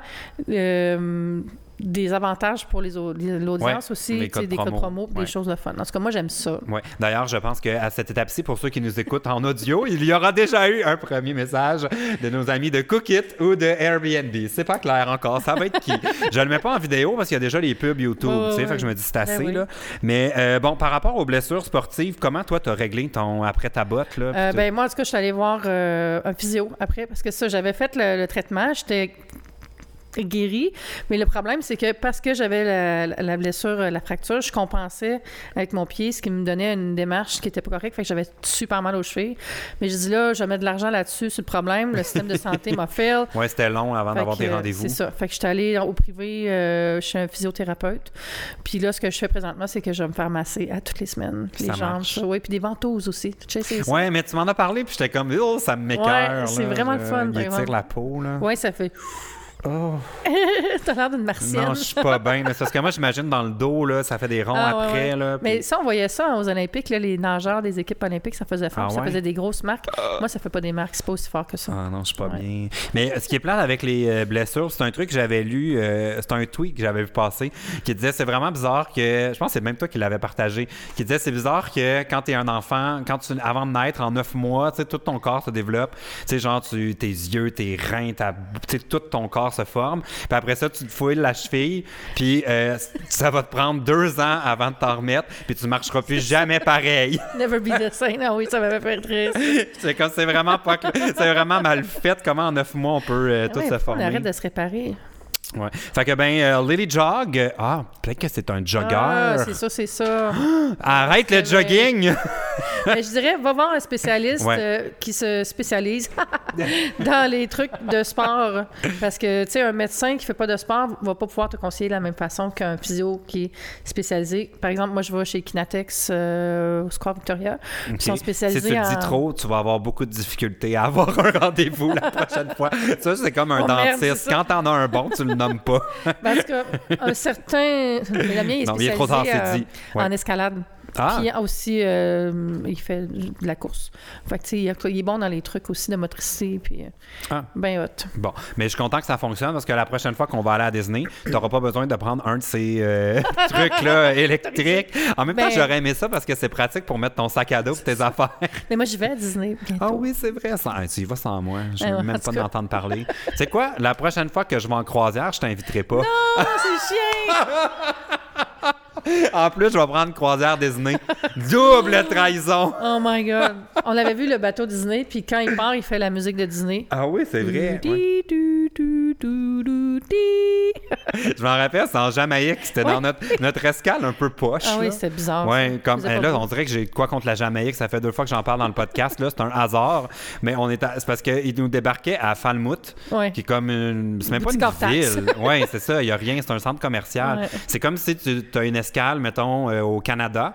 euh, des avantages pour les au- l'audience Ouais, aussi, codes des codes promo. Ouais. des choses de fun. En tout cas, moi, j'aime ça. Ouais. D'ailleurs, je pense qu'à cette étape-ci, pour ceux qui nous écoutent en audio, il y aura déjà eu un premier message de nos amis de Cookit ou de Airbnb. C'est pas clair encore. Ça va être qui? je le mets pas en vidéo parce qu'il y a déjà les pubs YouTube. Tu sais, fait que je me dis c'est assez. Ben oui. là. Mais euh, bon, par rapport aux blessures sportives, comment toi, t'as réglé ton après ta botte? Là, Euh, ben, moi, en tout cas, je suis allée voir euh, un physio après parce que ça, j'avais fait le, le traitement. J'étais guérie. Mais le problème, c'est que parce que j'avais la, la blessure, euh, la fracture, je compensais avec mon pied, ce qui me donnait une démarche qui était pas correcte. Fait que j'avais super mal aux chevilles. Mais je dis là, je mets de l'argent là-dessus sur le problème. Le système de santé m'a fait. (laughs) Ouais, c'était long avant d'avoir des euh, rendez-vous. C'est ça. Fait que je suis allée au privé, euh, je suis un physiothérapeute. Puis là, ce que je fais présentement, c'est que je vais me faire masser à toutes les semaines. Les Ça jambes, marche. ça, oui, puis des ventouses aussi. C'est. Ouais, mais tu m'en as parlé, puis j'étais comme, oh, ça me. Ouais, c'est vraiment le fun, Il exemple. la peau, là. Ouais, ça fait. Oh. (laughs) T'as l'air d'une martienne. Non, je suis pas bien. C'est parce que moi, j'imagine dans le dos, là, ça fait des ronds Ah, ouais, après. ouais. Là, puis- Mais ça, on voyait ça aux Olympiques, là, les nageurs des équipes olympiques, ça faisait fort. Ah Ça ouais? faisait des grosses marques. Moi, ça fait pas des marques, c'est pas aussi fort que ça. Ah non, je suis pas Ouais. bien. Mais ce qui est plate avec les euh, blessures, c'est un truc que j'avais lu, euh, c'est un tweet que j'avais vu passer, qui disait c'est vraiment bizarre que, je pense que c'est même toi qui l'avais partagé, qui disait c'est bizarre que quand tu es un enfant, quand tu, avant de naître, en neuf mois, tu sais, tout ton corps se développe. Tu sais, genre, tu, tes yeux, tes reins, ta, tu sais, tout ton corps se forme. Puis après ça, tu te fouilles la cheville, puis euh, ça va te prendre deux ans avant de t'en remettre, puis tu marcheras plus jamais pareil. (laughs) Never be the same. Ah oui, ça m'avait fait triste. c'est comme, c'est vraiment pas, cl- c'est vraiment mal fait. Comment en neuf mois on peut euh, tout Ouais, se former. arrête de se réparer. Ouais. Fait que ben, euh, Lily Jog, euh, ah, peut-être que c'est un jogger. Ah, c'est ça, c'est ça. (gasps) Arrête le vrai. jogging! Mais (laughs) je dirais, va voir un spécialiste Ouais. euh, qui se spécialise (laughs) dans les trucs de sport. Parce que, tu sais, un médecin qui fait pas de sport va pas pouvoir te conseiller de la même façon qu'un physio qui est spécialisé. Par exemple, moi, je vais chez Kinatex au Square Victoria. Ils sont Ok. spécialisés Si tu le dis en- trop, tu vas avoir beaucoup de difficultés à avoir (laughs) un rendez-vous la prochaine fois. Ça, c'est comme un Oh, merde, dentiste. ça. Quand t'en as un bon, tu le nommes pas. Parce qu'un certain. Mais le mien est Non, il est trop tard, c'est euh, dit. Ouais. en escalade. Ah, Puis aussi, euh, il fait de la course. Fait que, tu sais, il, il est bon dans les trucs aussi de motricité. Puis, euh, Ah. ben hot. bon. Mais je suis content que ça fonctionne parce que la prochaine fois qu'on va aller à Disney, tu n'auras pas besoin de prendre un de ces euh, (laughs) trucs-là (laughs) électriques. En même temps, Ben- j'aurais aimé ça parce que c'est pratique pour mettre ton sac à dos et tes (laughs) affaires. Mais moi, j'y vais à Disney bientôt. Ah oui, c'est vrai. Ça, Ah, tu y vas sans moi. Je Ah veux ouais, même pas d'entendre parler. Tu sais quoi? La prochaine fois que je vais en croisière, je t'inviterai pas. Oh, c'est chien! (laughs) En plus, je vais prendre croisière Disney. Double trahison. (laughs) Oh my God. On avait vu le bateau Disney, puis quand il part, il fait la musique de Disney. Ah oui, c'est vrai. Ouais. (laughs) Je m'en rappelle, c'est en Jamaïque. C'était dans notre, notre escale un peu poche. Ah là. oui, c'était bizarre. Ouais, comme eh, là, on dirait que j'ai quoi contre la Jamaïque. Ça fait deux fois que j'en parle dans le podcast. Là, c'est un hasard. Mais on est, à- c'est parce qu'ils nous débarquaient à Falmouth, Ouais. qui est comme une, c'est même pas une ville. Ouais, c'est ça. Il y a rien. C'est un centre commercial. C'est comme si tu as une escale, mettons, euh, au Canada,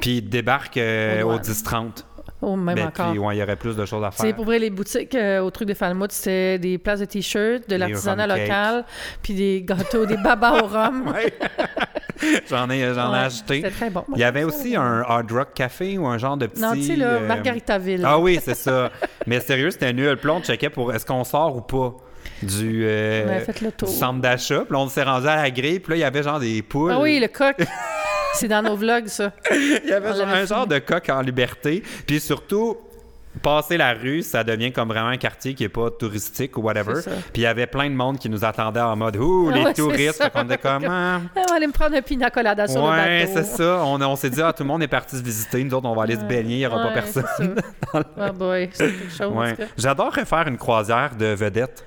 puis ils débarquent euh, au douanes. 10-30. Oh, même Ben, encore. puis ouais, il y aurait plus de choses à C'est faire. pour vrai, les boutiques euh, au truc de Falmouth, c'était des places de t-shirts, de l'artisanat local, puis des gâteaux, des babas au rhum. (laughs) (laughs) J'en ai, j'en ai Ouais, acheté. C'était très bon. Il y avait aussi un Hard Rock Café ou un genre de petit. Non, tu sais, là, euh, Margaritaville. Ah oui, c'est ça. Mais sérieux, c'était nul. Puis là, on checkait pour est-ce qu'on sort ou pas du, euh, le du centre d'achat. Puis là, on s'est rendu à la grille. Puis là, il y avait genre des poules. Ah oui, le coq. (laughs) C'est dans nos vlogs, ça. Il y avait genre un genre de coq en liberté. Puis surtout, passer la rue, ça devient comme vraiment un quartier qui est pas touristique ou whatever. Puis il y avait plein de monde qui nous attendait en mode Ouh, les Ouais, c'est touristes. Fait qu'on était comme Ah, (laughs) Ah, on va aller me prendre un pina colada sur Ouais, le bateau. c'est ça. On, on s'est dit, ah, tout le monde est parti se visiter. Nous autres, on va aller se baigner. Il n'y aura pas personne. ça. (laughs) Ah boy, c'est quelque chose. Ouais. en tout cas. J'adorerais faire une croisière de vedettes.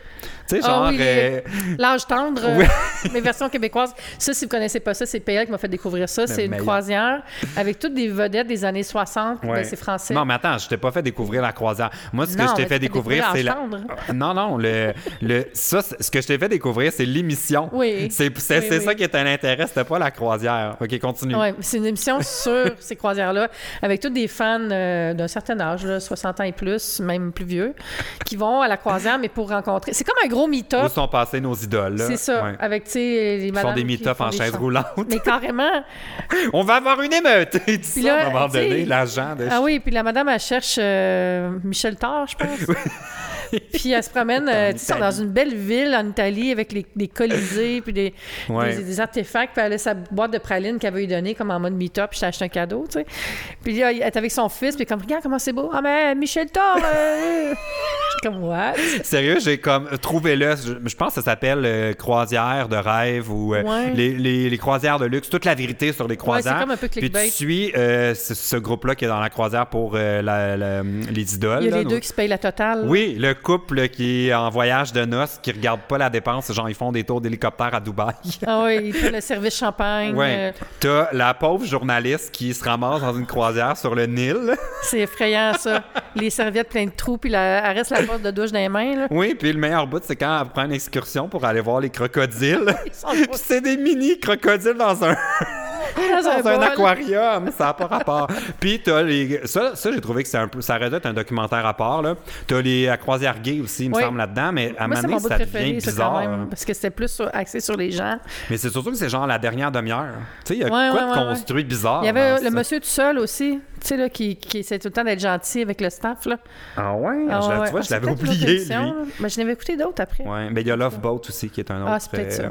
Tu sais, Ah genre. oui, euh, L'âge tendre, euh, Oui. mes versions québécoises. Ça, si vous connaissez pas ça, c'est PL qui m'a fait découvrir ça. C'est une croisière avec toutes des vedettes des années 60. ouais. Ben, c'est français. Non, mais attends, je t'ai pas fait découvrir la croisière. Moi, ce que je t'ai mais fait découvrir, c'est la. (laughs) Non, non, le, le, ça, ce que je t'ai fait découvrir, c'est l'émission. Oui. C'est Oui, oui. ça qui est un intérêt, c'était pas la croisière. OK, continue. Ouais, c'est une émission sur (laughs) ces croisières-là, avec tous des fans euh, d'un certain âge, là, 60 ans et plus, même plus vieux, qui vont à la croisière, mais pour rencontrer. C'est comme un gros Où meet-up. sont passés nos idoles? C'est ça, Ouais. avec, tu sais, les Ils font des font en chaise roulante. Mais carrément. (laughs) On va avoir une émeute! Et ça, là, à un moment donné, l'agent de... Ah oui, puis la madame, elle cherche euh, Michel Thor, je pense. (laughs) puis elle se promène, euh, tu sais, dans une belle ville en Italie avec les, des colisées, puis des, Ouais. des, des artefacts, puis elle a sa boîte de praline qu'elle veut lui donner comme en mode meet-up, puis je t'ai acheté un cadeau, tu sais. Puis là, elle est avec son fils, puis comme, regarde comment c'est beau. Ah, mais Michel Thor! euh, (laughs) comme, what? Sérieux, j'ai comme trouvé le. Je, je pense que ça s'appelle euh, croisière de rêve ou euh, Ouais. les, les- les croisières de luxe. Toute la vérité sur les croisières. comme un peu Puis clickbait. tu suis euh, ce, ce groupe-là qui est dans la croisière pour la- la- les idoles. Il y a là, les deux qui se payent la totale. Oui, le couple qui est en voyage de noces, qui regarde pas la dépense, genre ils font des tours d'hélicoptère à Dubaï. (laughs) Ah oui, ils font le service champagne. Ouais. euh, T'as la pauvre journaliste qui se ramasse dans une croisière sur le Nil. (laughs) c'est effrayant, ça. les serviettes pleines de trous, puis la, elle reste la porte de douche dans les mains, là. Oui, puis le meilleur bout, c'est quand elle prend une excursion pour aller voir les crocodiles. (laughs) C'est des mini crocodiles dans un, dans un dans un aquarium. Ça n'a pas rapport. Puis t'as les. Ça, ça j'ai trouvé que c'est un peu. Ça aurait dû être un documentaire à part, là. T'as les la croisière gay aussi, il me semble, là-dedans. Mais à un moment c'est donné, ça devient ça, bizarre. quand même, parce que c'était plus sur- axé sur les gens. Mais c'est surtout que c'est genre la dernière demi-heure. Tu sais, il y a Ouais, quoi ouais, de construit bizarre. Il y avait le ça? monsieur tout seul aussi, tu sais, là, qui, qui essaie tout le temps d'être gentil avec le staff, là. Ah ouais? Ah, je, ouais, tu vois, Ah, je c'est l'avais oublié, lui. là. Mais je n'avais écouté d'autres après. Ouais, mais il y a Love Boat aussi qui est un autre. Ah, c'est peut-être ça.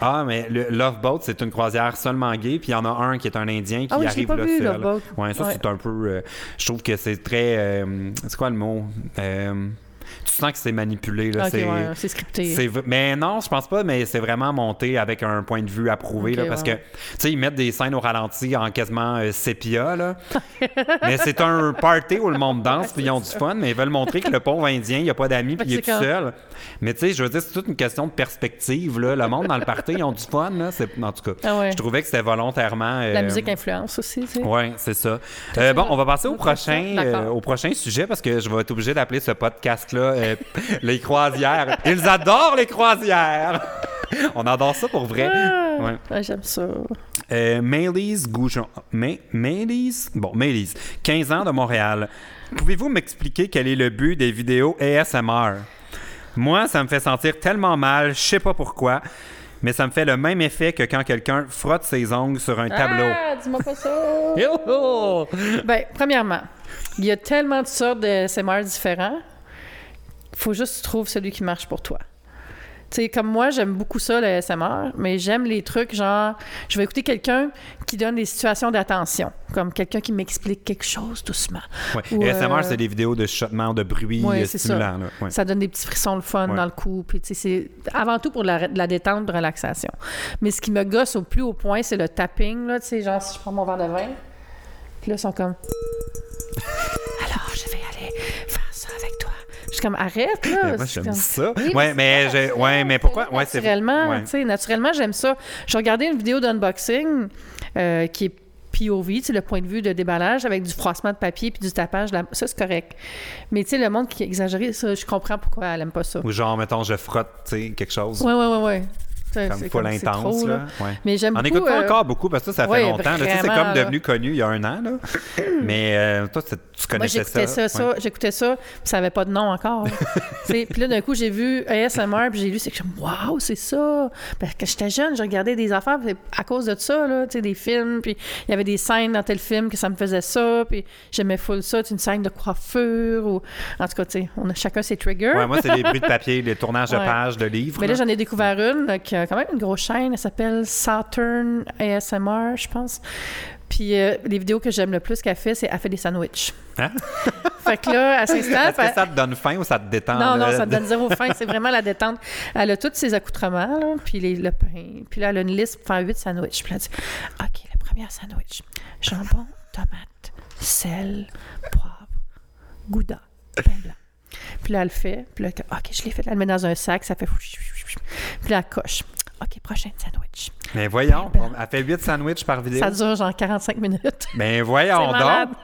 Ah, mais le Love Boat, c'est une croisière seulement gay, puis il y en a un qui est un Indien qui Ah oui, arrive pas là vu, seul. Love Boat. Ouais, ça Ouais. c'est un peu. euh, je trouve que c'est très. euh, c'est quoi le mot? Euh, Tu sens que c'est manipulé là. C'est, ouais, c'est scripté. c'est mais non, je pense pas, mais c'est vraiment monté avec un point de vue approuvé, là, parce ouais. que, tu sais, ils mettent des scènes au ralenti en quasiment euh, sépia, là. (laughs) mais c'est un party où le monde danse, puis ils ont du fun, mais ils veulent montrer que le pauvre Indien, il a pas d'amis, puis il est tout seul. Mais tu sais, je veux dire, c'est toute une question de perspective, là. Le monde dans le party, ils ont du fun, là. C'est, en tout cas, Ah ouais. je trouvais que c'était volontairement... La euh, musique influence aussi, tu sais. oui, c'est ça. Euh, bon, on va passer au prochain, euh, au prochain sujet parce que je vais être obligé d'appeler ce euh, Les croisières. Ils adorent les croisières! on adore ça pour vrai. Ah, Ouais. ah, J'aime ça. Euh, Maëlys Goujon. Ma- Maëlys? Bon, Maëlys, 15 ans de Montréal. Pouvez-vous m'expliquer quel est le but des vidéos ASMR? Moi, ça me fait sentir tellement mal, je sais pas pourquoi, mais ça me fait le même effet que quand quelqu'un frotte ses ongles sur un tableau. Ah, dis-moi pas ça. (laughs) Ben, premièrement, il y a tellement de sortes de SMR différents. Faut juste trouves celui qui marche pour toi. Tu sais, comme moi, j'aime beaucoup ça, le SMR, mais j'aime les trucs genre, je vais écouter quelqu'un qui donne des situations d'attention, comme quelqu'un qui m'explique quelque chose doucement. Ouais. Ou, Et ASMR, euh, c'est des vidéos de chuchotement, de bruit Ouais, euh, stimulant. Ouais. Ça donne des petits frissons le fun dans le cou. Puis, tu sais, c'est avant tout pour de la, de la détente, de relaxation. Mais ce qui me gosse au plus haut point, c'est le tapping. Là, tu sais, genre, si je prends mon verre de vin, puis là, ils sont comme. Alors, je vais Je suis comme, arrête, là. Mais moi, C'est j'aime comme- ça. Oui, ouais, mais, je- ouais, mais pourquoi? Ouais, naturellement, ouais. tu sais, naturellement, j'aime ça. Je regardais une vidéo d'unboxing euh, qui est POV, le point de vue de déballage avec du froissement de papier puis du tapage. la- Ça, c'est correct. Mais tu sais, le monde qui est exagéré, ça, je comprends pourquoi elle aime pas ça. Ou genre, mettons, je frotte, tu sais, quelque chose. Ouais, ouais, ouais, ouais. C'est- Comme full intense, trop, là. Ouais. Mais j'aime On n'écoute pas euh, encore beaucoup parce que ça, ça fait ouais, longtemps. C'est comme devenu connu il y a un an. Là. (laughs) mais euh, toi, tu Moi, connaissais j'écoutais ça, ça, ouais. j'écoutais ça, puis ça avait pas de nom encore. (laughs) Puis là, d'un coup, j'ai vu ASMR, puis j'ai lu, c'est que waouh, c'est ça. Parce que j'étais jeune, je regardais des affaires, à cause de ça, là, tu sais, des films, puis il y avait des scènes dans tel film que ça me faisait ça, puis j'aimais full ça, une scène de coiffure, ou en tout cas, tu sais, on a chacun ses triggers. Ouais, moi, c'est les (laughs) bruits de papier, les tournages de pages, de livres. Mais là, j'en ai découvert une là, quand même une grosse chaîne. Elle s'appelle Saturn ASMR, je pense. Puis euh, les vidéos que j'aime le plus qu'elle fait, c'est elle fait des sandwichs. Hein? (laughs) Fait que là, elle (laughs) s'installe. Est-ce que ça te donne faim ou ça te détend? Non, non, là? ça te donne zéro faim. (laughs) C'est vraiment la détente. Elle a tous ses accoutrements, là, puis les, le pain. Puis là, elle a une liste pour faire huit sandwichs. Puis elle dit OK, le premier sandwich jambon, tomate, sel, poivre, gouda, pain blanc. Puis là, elle le fait. Puis là, elle- OK, je l'ai fait. Elle le met dans un sac. Ça fait. Puis là, elle coche. OK, prochain sandwich. Mais voyons, on- elle fait 8 sandwichs par vidéo. Ça dure genre 45 minutes. (laughs) Mais voyons C'est malade. donc!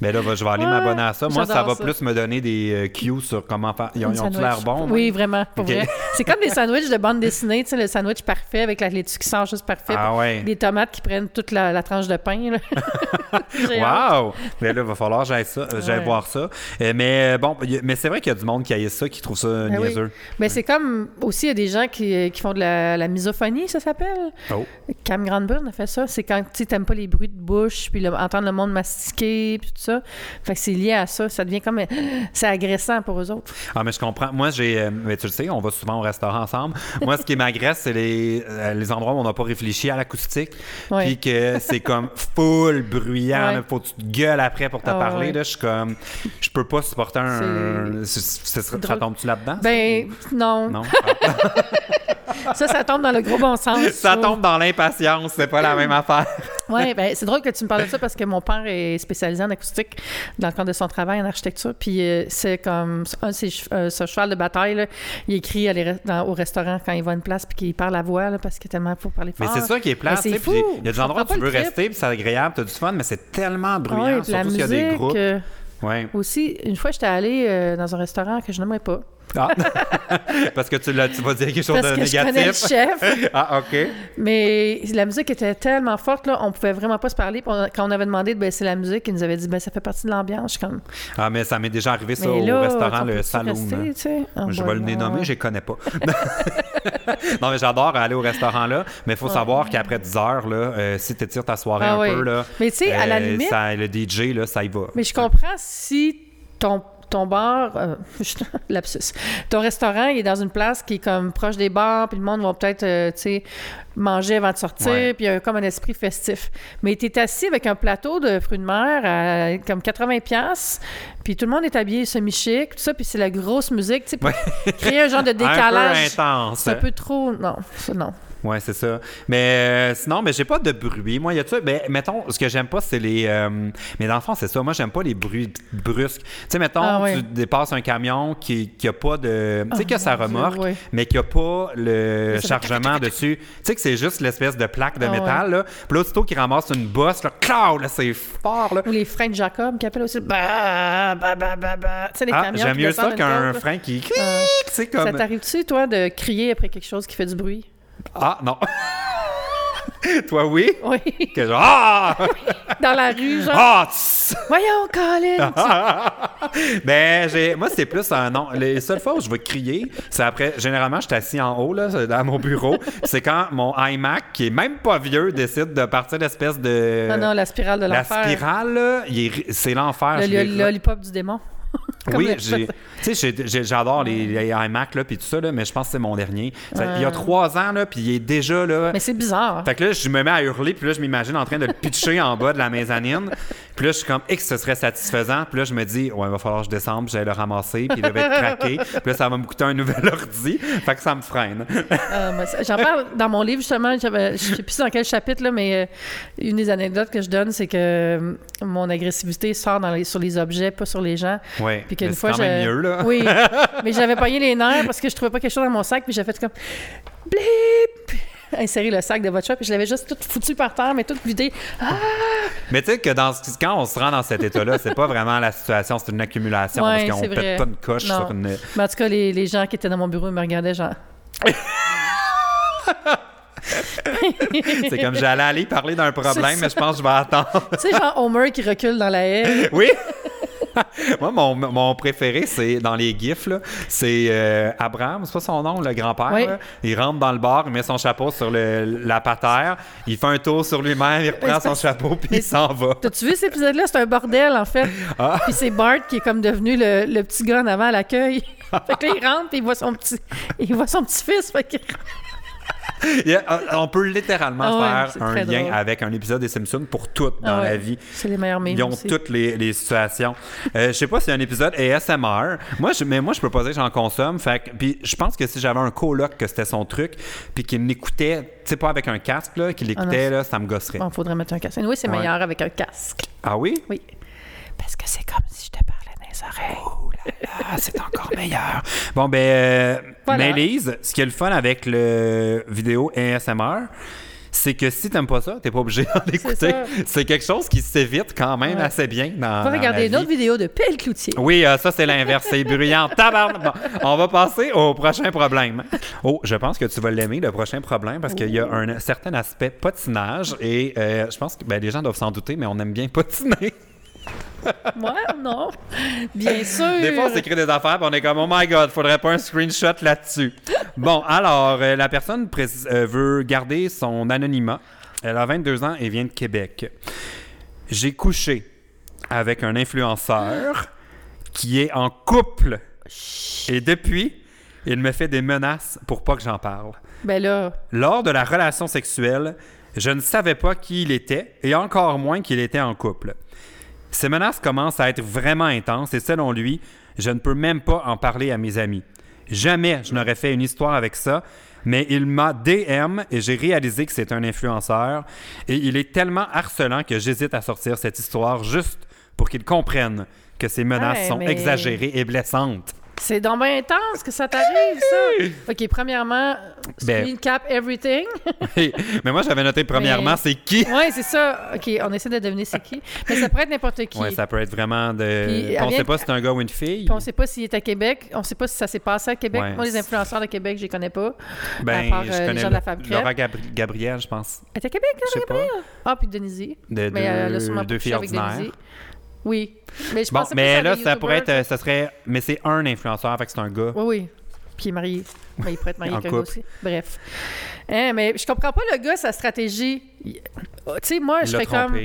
Mais là, va- je vais aller Ouais, m'abonner à ça. Moi, ça va ça. plus me donner des euh, cues sur comment faire. Ils ont, ils l'air bons? Oui, vraiment, pour Ok. vrai. C'est comme des sandwichs de bande dessinée, tu sais, le sandwich parfait avec la laitue qui sort juste parfait. Ah ouais. Des tomates qui prennent toute la, la tranche de pain. Là. (laughs) Wow! Mais là, il va falloir que j'aille ça, euh, j'aille Ouais. voir ça. Euh, mais bon, a- mais c'est vrai qu'il y a du monde qui haït ça, qui trouve ça Ben oui. niaiseux. Mais c'est comme aussi, il y a des gens qui, qui font de la, la misophonie, ça s'appelle. Oh. Cam Grandburn a fait ça. C'est quand tu n'aimes pas les bruits de bouche, puis le- entendre le monde mastiquer, puis tout ça. Fait que c'est lié à ça. Ça devient comme. C'est agressant pour eux autres. Ah, mais je comprends. Moi, j'ai. euh, mais tu le sais, on va souvent au restaurant ensemble. Moi, ce qui m'agresse, c'est les, euh, les endroits où on n'a pas réfléchi à l'acoustique. Ouais. Puis que c'est comme full bruyant. Ouais. là. Faut que tu te gueules après pour te Ah, parler. ouais. Là, je suis comme. Je peux pas supporter un. Ça tombe-tu là-dedans? Ben, non. Non? (laughs) Ça, ça tombe dans le gros bon sens. ça tombe dans l'impatience. C'est pas la même affaire. Oui, ben, c'est drôle que tu me parles de ça parce que mon père est spécialisé en acoustique dans le cadre de son travail en architecture. Puis euh, c'est comme un de ses euh, ce cheval de bataille. là, il écrit à les re- dans- au restaurant quand il va à une place puis qu'il parle à voix là, parce qu'il tellement faut parler Mais fort. c'est ça qui est plat. Mais tu puis Il y a des endroits où tu veux rester, puis c'est agréable, t'as du fun, mais c'est tellement bruyant. ouais, surtout s'il y a des groupes. euh, Ouais. aussi, une fois, j'étais allée euh, dans un restaurant que je n'aimerais pas. Ah. (laughs) Parce que tu, vas dire quelque chose Parce de que je connais le négatif. chef. (laughs) Ah, OK. Mais la musique était tellement forte, là, on pouvait vraiment pas se parler. On- quand on avait demandé de baisser la musique, ils nous avaient dit ben ça fait partie de l'ambiance. Comme. Ah, mais ça m'est déjà arrivé, ça, Mais au là, restaurant, le peut-tu Saloon. rester, là. tu sais? Ah, Je vais le ouais, nommer, ouais. je les connais pas. (laughs) non, mais j'adore aller au restaurant là, mais il faut savoir qu'après 10 heures, là, euh, si tu étires ta soirée Ah un oui. peu, là, Mais tu sais, à la euh, limite- ça- le DJ, là, ça y va. Mais je comprends si ton, ton bar, euh, (laughs) lapsus, ton restaurant il est dans une place qui est comme proche des bars, puis le monde va peut-être, euh, tu sais, manger avant de sortir, puis il y a comme un esprit festif. Mais tu es assis avec un plateau de fruits de mer à comme 80 pièces, puis tout le monde est habillé semi-chic, tout ça, puis c'est la grosse musique, tu sais, créer un genre de (laughs) Un peu décalage. intense. C'est un peu trop... Non, non. Ouais, c'est ça. Mais euh, sinon, mais j'ai pas de bruit. Moi, il y a ça. Ben, mettons, ce que j'aime pas, c'est les. euh, mais dans le fond, c'est ça. Moi, j'aime pas les bruits brusques. Tu sais, mettons, Ah tu dépasses un camion qui, qui a pas de. Tu sais, Oh, qui a sa Dieu, remorque, mais qui a pas le chargement dessus. Tu sais, que c'est juste l'espèce de plaque de Ah métal, là. Puis là, aussitôt qu'il ramasse une bosse, là, claw, là, c'est fort, là. Ou les freins de Jacob qui appellent aussi bah, bah, bah, bah, bah. Tu sais, les Ah, camions j'aime mieux ça qu'un frein qui. (laughs) Tu sais, Ça comme. t'arrive-tu, toi, de crier après quelque chose qui fait du bruit? Ah, non. (laughs) Toi, oui? Oui. Que genre. Ah! (laughs) Dans la rue, genre. Ah! tss! Voyons, Colin! (laughs) ben, j'ai, moi, c'est plus un non. Les seules fois où je vais crier, c'est après. Généralement, je suis assis en haut, là, dans mon bureau. c'est quand mon iMac, qui est même pas vieux, décide de partir d'espèce de. Non, non, la spirale de la l'enfer. spirale, là, il est- c'est l'enfer. Le je l'ai- le lollipop du démon. Comme oui, j'adore les, les iMac là, puis tout ça, là, mais je pense que c'est mon dernier. Ça- Il y a trois ans, là, puis il est déjà là. Mais c'est bizarre. Fait que là, je me mets à hurler, puis là, je m'imagine en train de le pitcher en bas de la mezzanine. Puis là, je suis comme, X, ce serait satisfaisant. Puis là, je me dis, ouais, il va falloir que je descende, j'aille le ramasser, puis il va être craqué. Puis là, ça va me coûter un nouvel (laughs) ordi. Fait que ça me freine. Euh, J'en parle dans mon livre, justement. Je sais plus dans quel chapitre, là, mais euh, une des anecdotes que je donne, c'est que euh, mon agressivité sort dans les- sur les objets, pas sur les gens. Ouais. Puis qu'une fois, là. Oui, (laughs) mais j'avais pogné les nerfs parce que je trouvais pas quelque chose dans mon sac, puis j'ai fait comme blip, insérer le sac de votre shop, puis je l'avais juste tout foutu par terre, mais tout vidé. Ah! Mais tu sais que dans, ce- quand on se rend dans cet état-là, c'est pas vraiment la situation, c'est une accumulation. Ouais, parce qu'on pète pas une coche Non. sur une. Mais en tout cas, les, les gens qui étaient dans mon bureau ils me regardaient genre. (laughs) C'est comme j'allais aller parler d'un problème, mais je pense que je vais attendre. Tu sais, genre Homer qui recule dans la haie. Oui! (laughs) Moi, mon, mon préféré, c'est dans les gifs, c'est euh, Abraham, c'est pas son nom, le grand-père. Oui. Il rentre dans le bar, il met son chapeau sur le, la patère, il fait un tour sur lui-même, il reprend son chapeau, puis il s'en va. T'as-tu vu cet épisode-là? C'est un bordel, en fait. Ah. Puis c'est Bart qui est comme devenu le, le petit gars en avant à l'accueil. (laughs) fait que là, il rentre, puis il voit son petit, il voit son petit-fils. Fait que (laughs) on peut littéralement ah faire un lien avec un épisode des Simpsons pour tout dans ah la vie. C'est les meilleurs Ils ont toutes les, les situations. Euh, je sais pas si c'est un épisode ASMR. Moi, je, mais moi, je peux pas dire que j'en consomme. Fait puis je pense que si j'avais un coloc que c'était son truc, puis qu'il m'écoutait, tu sais, pas avec un casque, là, qu'il ah écoutait, là, ça me gosserait. Il faudrait mettre un casque. Oui, c'est meilleur avec un casque. Ah oui? Oui. Parce que c'est comme si je te parlais dans les oreilles. Oh là, c'est encore meilleur. Bon, ben, euh, mais Lise, ce qui est le fun avec le vidéo ASMR, c'est que si t'aimes pas ça, t'es pas obligé d'en écouter. C'est quelque chose qui s'évite quand même assez bien dans. On va regarder une autre vidéo de Pelle Cloutier. Oui, euh, ça c'est l'inverse, c'est bruyant. (laughs) Bon, on va passer au prochain problème. Oh, je pense que tu vas l'aimer le prochain problème parce qu'il y a un certain aspect patinage et euh, je pense que ben, les gens doivent s'en douter, mais on aime bien (laughs) patiner. (laughs) Moi, non. Bien sûr. Des fois, on s'écrit des affaires, et on est comme, oh my god, faudrait pas un screenshot là-dessus. bon, alors, euh, la personne euh, veut garder son anonymat. Elle a 22 ans et vient de Québec. J'ai couché avec un influenceur qui est en couple. Et depuis, il me fait des menaces pour pas que j'en parle. Ben là. Lors de la relation sexuelle, je ne savais pas qui il était et encore moins qu'il était en couple. Ces menaces commencent à être vraiment intenses et selon lui, je ne peux même pas en parler à mes amis. Jamais je n'aurais fait une histoire avec ça, mais il m'a DM et j'ai réalisé que c'est un influenceur et il est tellement harcelant que j'hésite à sortir cette histoire juste pour qu'il comprenne que ces menaces sont exagérées et blessantes. C'est bien intense que ça t'arrive, ça. OK, premièrement, ben, screen cap everything. (laughs) mais moi, j'avais noté premièrement, c'est qui? Oui, c'est ça. OK, on essaie de deviner c'est qui. Mais ça pourrait être n'importe qui. Oui, ça peut être vraiment de. on ne sait pas si c'est un gars ou une fille. Puis on ne sait pas s'il est à Québec. On ne sait pas si ça s'est passé à Québec. Moi, les influenceurs de Québec, je les connais pas. Ben, à part, je euh, connais les gens de la Fab Laura Gabriel, je pense. Elle est à Québec, Laura Gabriel? Ah, puis Denise. De, mais a sûrement deux filles ordinaires. Oui. Mais je bon, mais là, ça pourrait être. Ça serait. Mais c'est un influenceur, fait que c'est un gars. Oui, oui. Puis il est marié. Mais il pourrait être marié avec un gars aussi. Bref. Hein, mais je comprends pas le gars, sa stratégie. Tu sais, moi, je serais comme.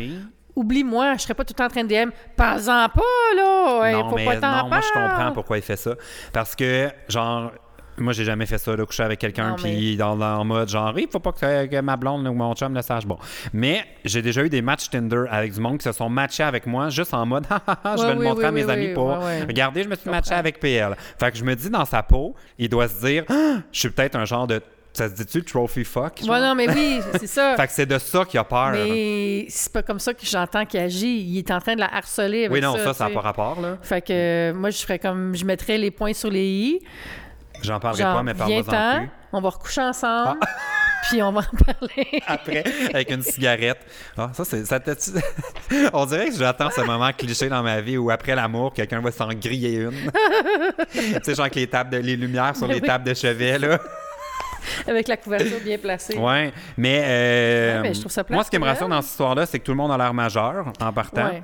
Oublie-moi, je serais pas tout le temps en train de DM. Pas-en pas, là! Non, faut mais pas non, moi, je comprends pourquoi il fait ça. Parce que, genre, moi, j'ai jamais fait ça, de coucher avec quelqu'un, puis dans, en mode genre, il faut pas que, ma blonde ou mon chum le sache. Bon. Mais j'ai déjà eu des matchs Tinder avec du monde qui se sont matchés avec moi, juste en mode, (laughs) je vais le montrer à mes amis pour. Regardez, je me suis matché avec PL. Fait que je me dis dans sa peau, il doit se dire, ah, je suis peut-être un genre de ça se dit-tu trophy fuck? Ouais, non, mais oui, c'est ça. (laughs) fait que c'est de ça qu'il a peur. Mais c'est pas comme ça que j'entends qu'il agit. Il est en train de la harceler avec Oui, non, ça, ça n'a pas rapport, là. Fait que moi, je ferais comme, je mettrais les points sur les i. J'en parlerai pas, mais parle-moi-en plus. On va recoucher ensemble. Ah. (laughs) Puis on va en parler. (laughs) Après, avec une cigarette. Ah, ça, c'est. Ça (laughs) on dirait que j'attends ce moment cliché dans ma vie où après l'amour, quelqu'un va s'en griller une. tu sais, genre avec les, tables de, les lumières sur les tables de chevet, là. Avec la couverture bien placée. Oui, mais, euh, mais je trouve ça moi, ce qui me rassure dans cette histoire-là, c'est que tout le monde a l'air majeur en partant. Ouais.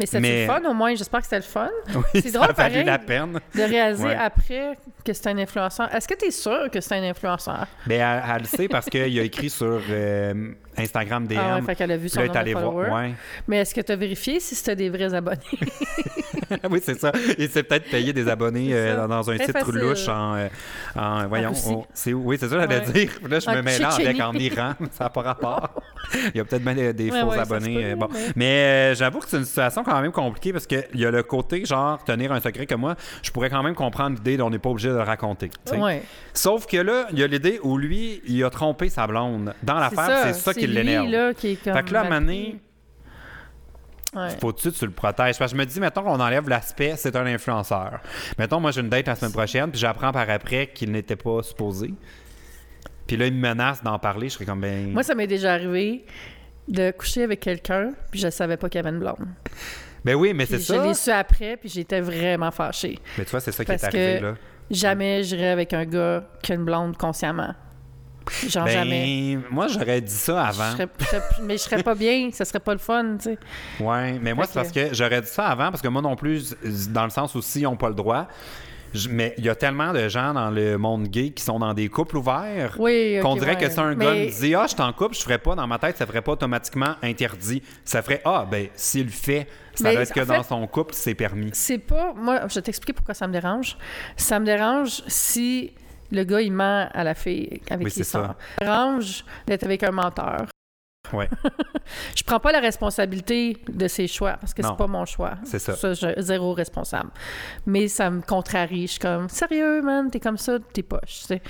Mais c'était le fun au moins, j'espère que c'était le fun. (laughs) Oui, c'est drôle, pareil, la peine. De réaliser après que c'est un influenceur. Est-ce que tu es sûr que c'est un influenceur? Bien, elle, le sait parce qu'il a écrit sur euh, Instagram DM. Ah ouais, fait qu'elle a vu son nom de voir. Ouais. Mais est-ce que tu as vérifié si c'était des vrais abonnés? (laughs) oui, c'est ça. Il s'est peut-être payé des abonnés euh, dans un site facile. louche en, euh, en voyons, c'est, oui, c'est ça que j'allais dire. Là, je me mets là avec en Iran, ça n'a pas rapport. (laughs) Il y a peut-être des, des faux abonnés. bon. Mais, j'avoue que c'est une situation quand même compliquée parce qu'il y a le côté, genre, tenir un secret comme moi, je pourrais quand même comprendre l'idée dont on n'est pas obligé de le raconter. Sauf que là, il y a l'idée où lui, il a trompé sa blonde. Dans l'affaire, c'est ça, qui l'énerve. Fait que là, à faut-tu que tu le protèges? Parce que je me dis, mettons qu'on enlève l'aspect, c'est un influenceur. Mettons, moi, j'ai une date la semaine prochaine, puis j'apprends par après qu'il n'était pas supposé. Puis là, il me menace d'en parler. Je serais comme, ben. Moi, ça m'est déjà arrivé de coucher avec quelqu'un, puis je savais pas qu'il y avait une blonde. Ben oui, mais c'est ça. Je l'ai su après, puis j'étais vraiment fâchée. Mais tu vois, c'est ça qui est arrivé, que là. Jamais j'irais avec un gars qui a une blonde consciemment. Genre ben, jamais. Moi, j'aurais dit ça avant. mais je serais pas bien, ça serait pas le fun, tu sais. Ouais, mais moi, c'est parce que j'aurais dit ça avant, parce que moi non plus, dans le sens où s'ils n'ont pas le droit, mais il y a tellement de gens dans le monde gay qui sont dans des couples ouverts qu'on dirait que c'est un gars qui dit Ah, je t'en couple, je ferais pas dans ma tête, ça ferait pas automatiquement interdit. Ça ferait Ah, ben, s'il le fait, ça doit être que dans son couple, c'est permis. C'est pas. Moi, je vais t'expliquer pourquoi ça me dérange. Ça me dérange si le gars, il ment à la fille avec Oui, les c'est ça. sœurs. Arrange d'être avec un menteur. Ouais. (laughs) Je prends pas la responsabilité de ses choix parce que c'est pas mon choix. C'est ça. je- zéro responsable. Mais ça me contrarie. Je suis comme, sérieux, man, t'es comme ça, t'es poche. tu sais.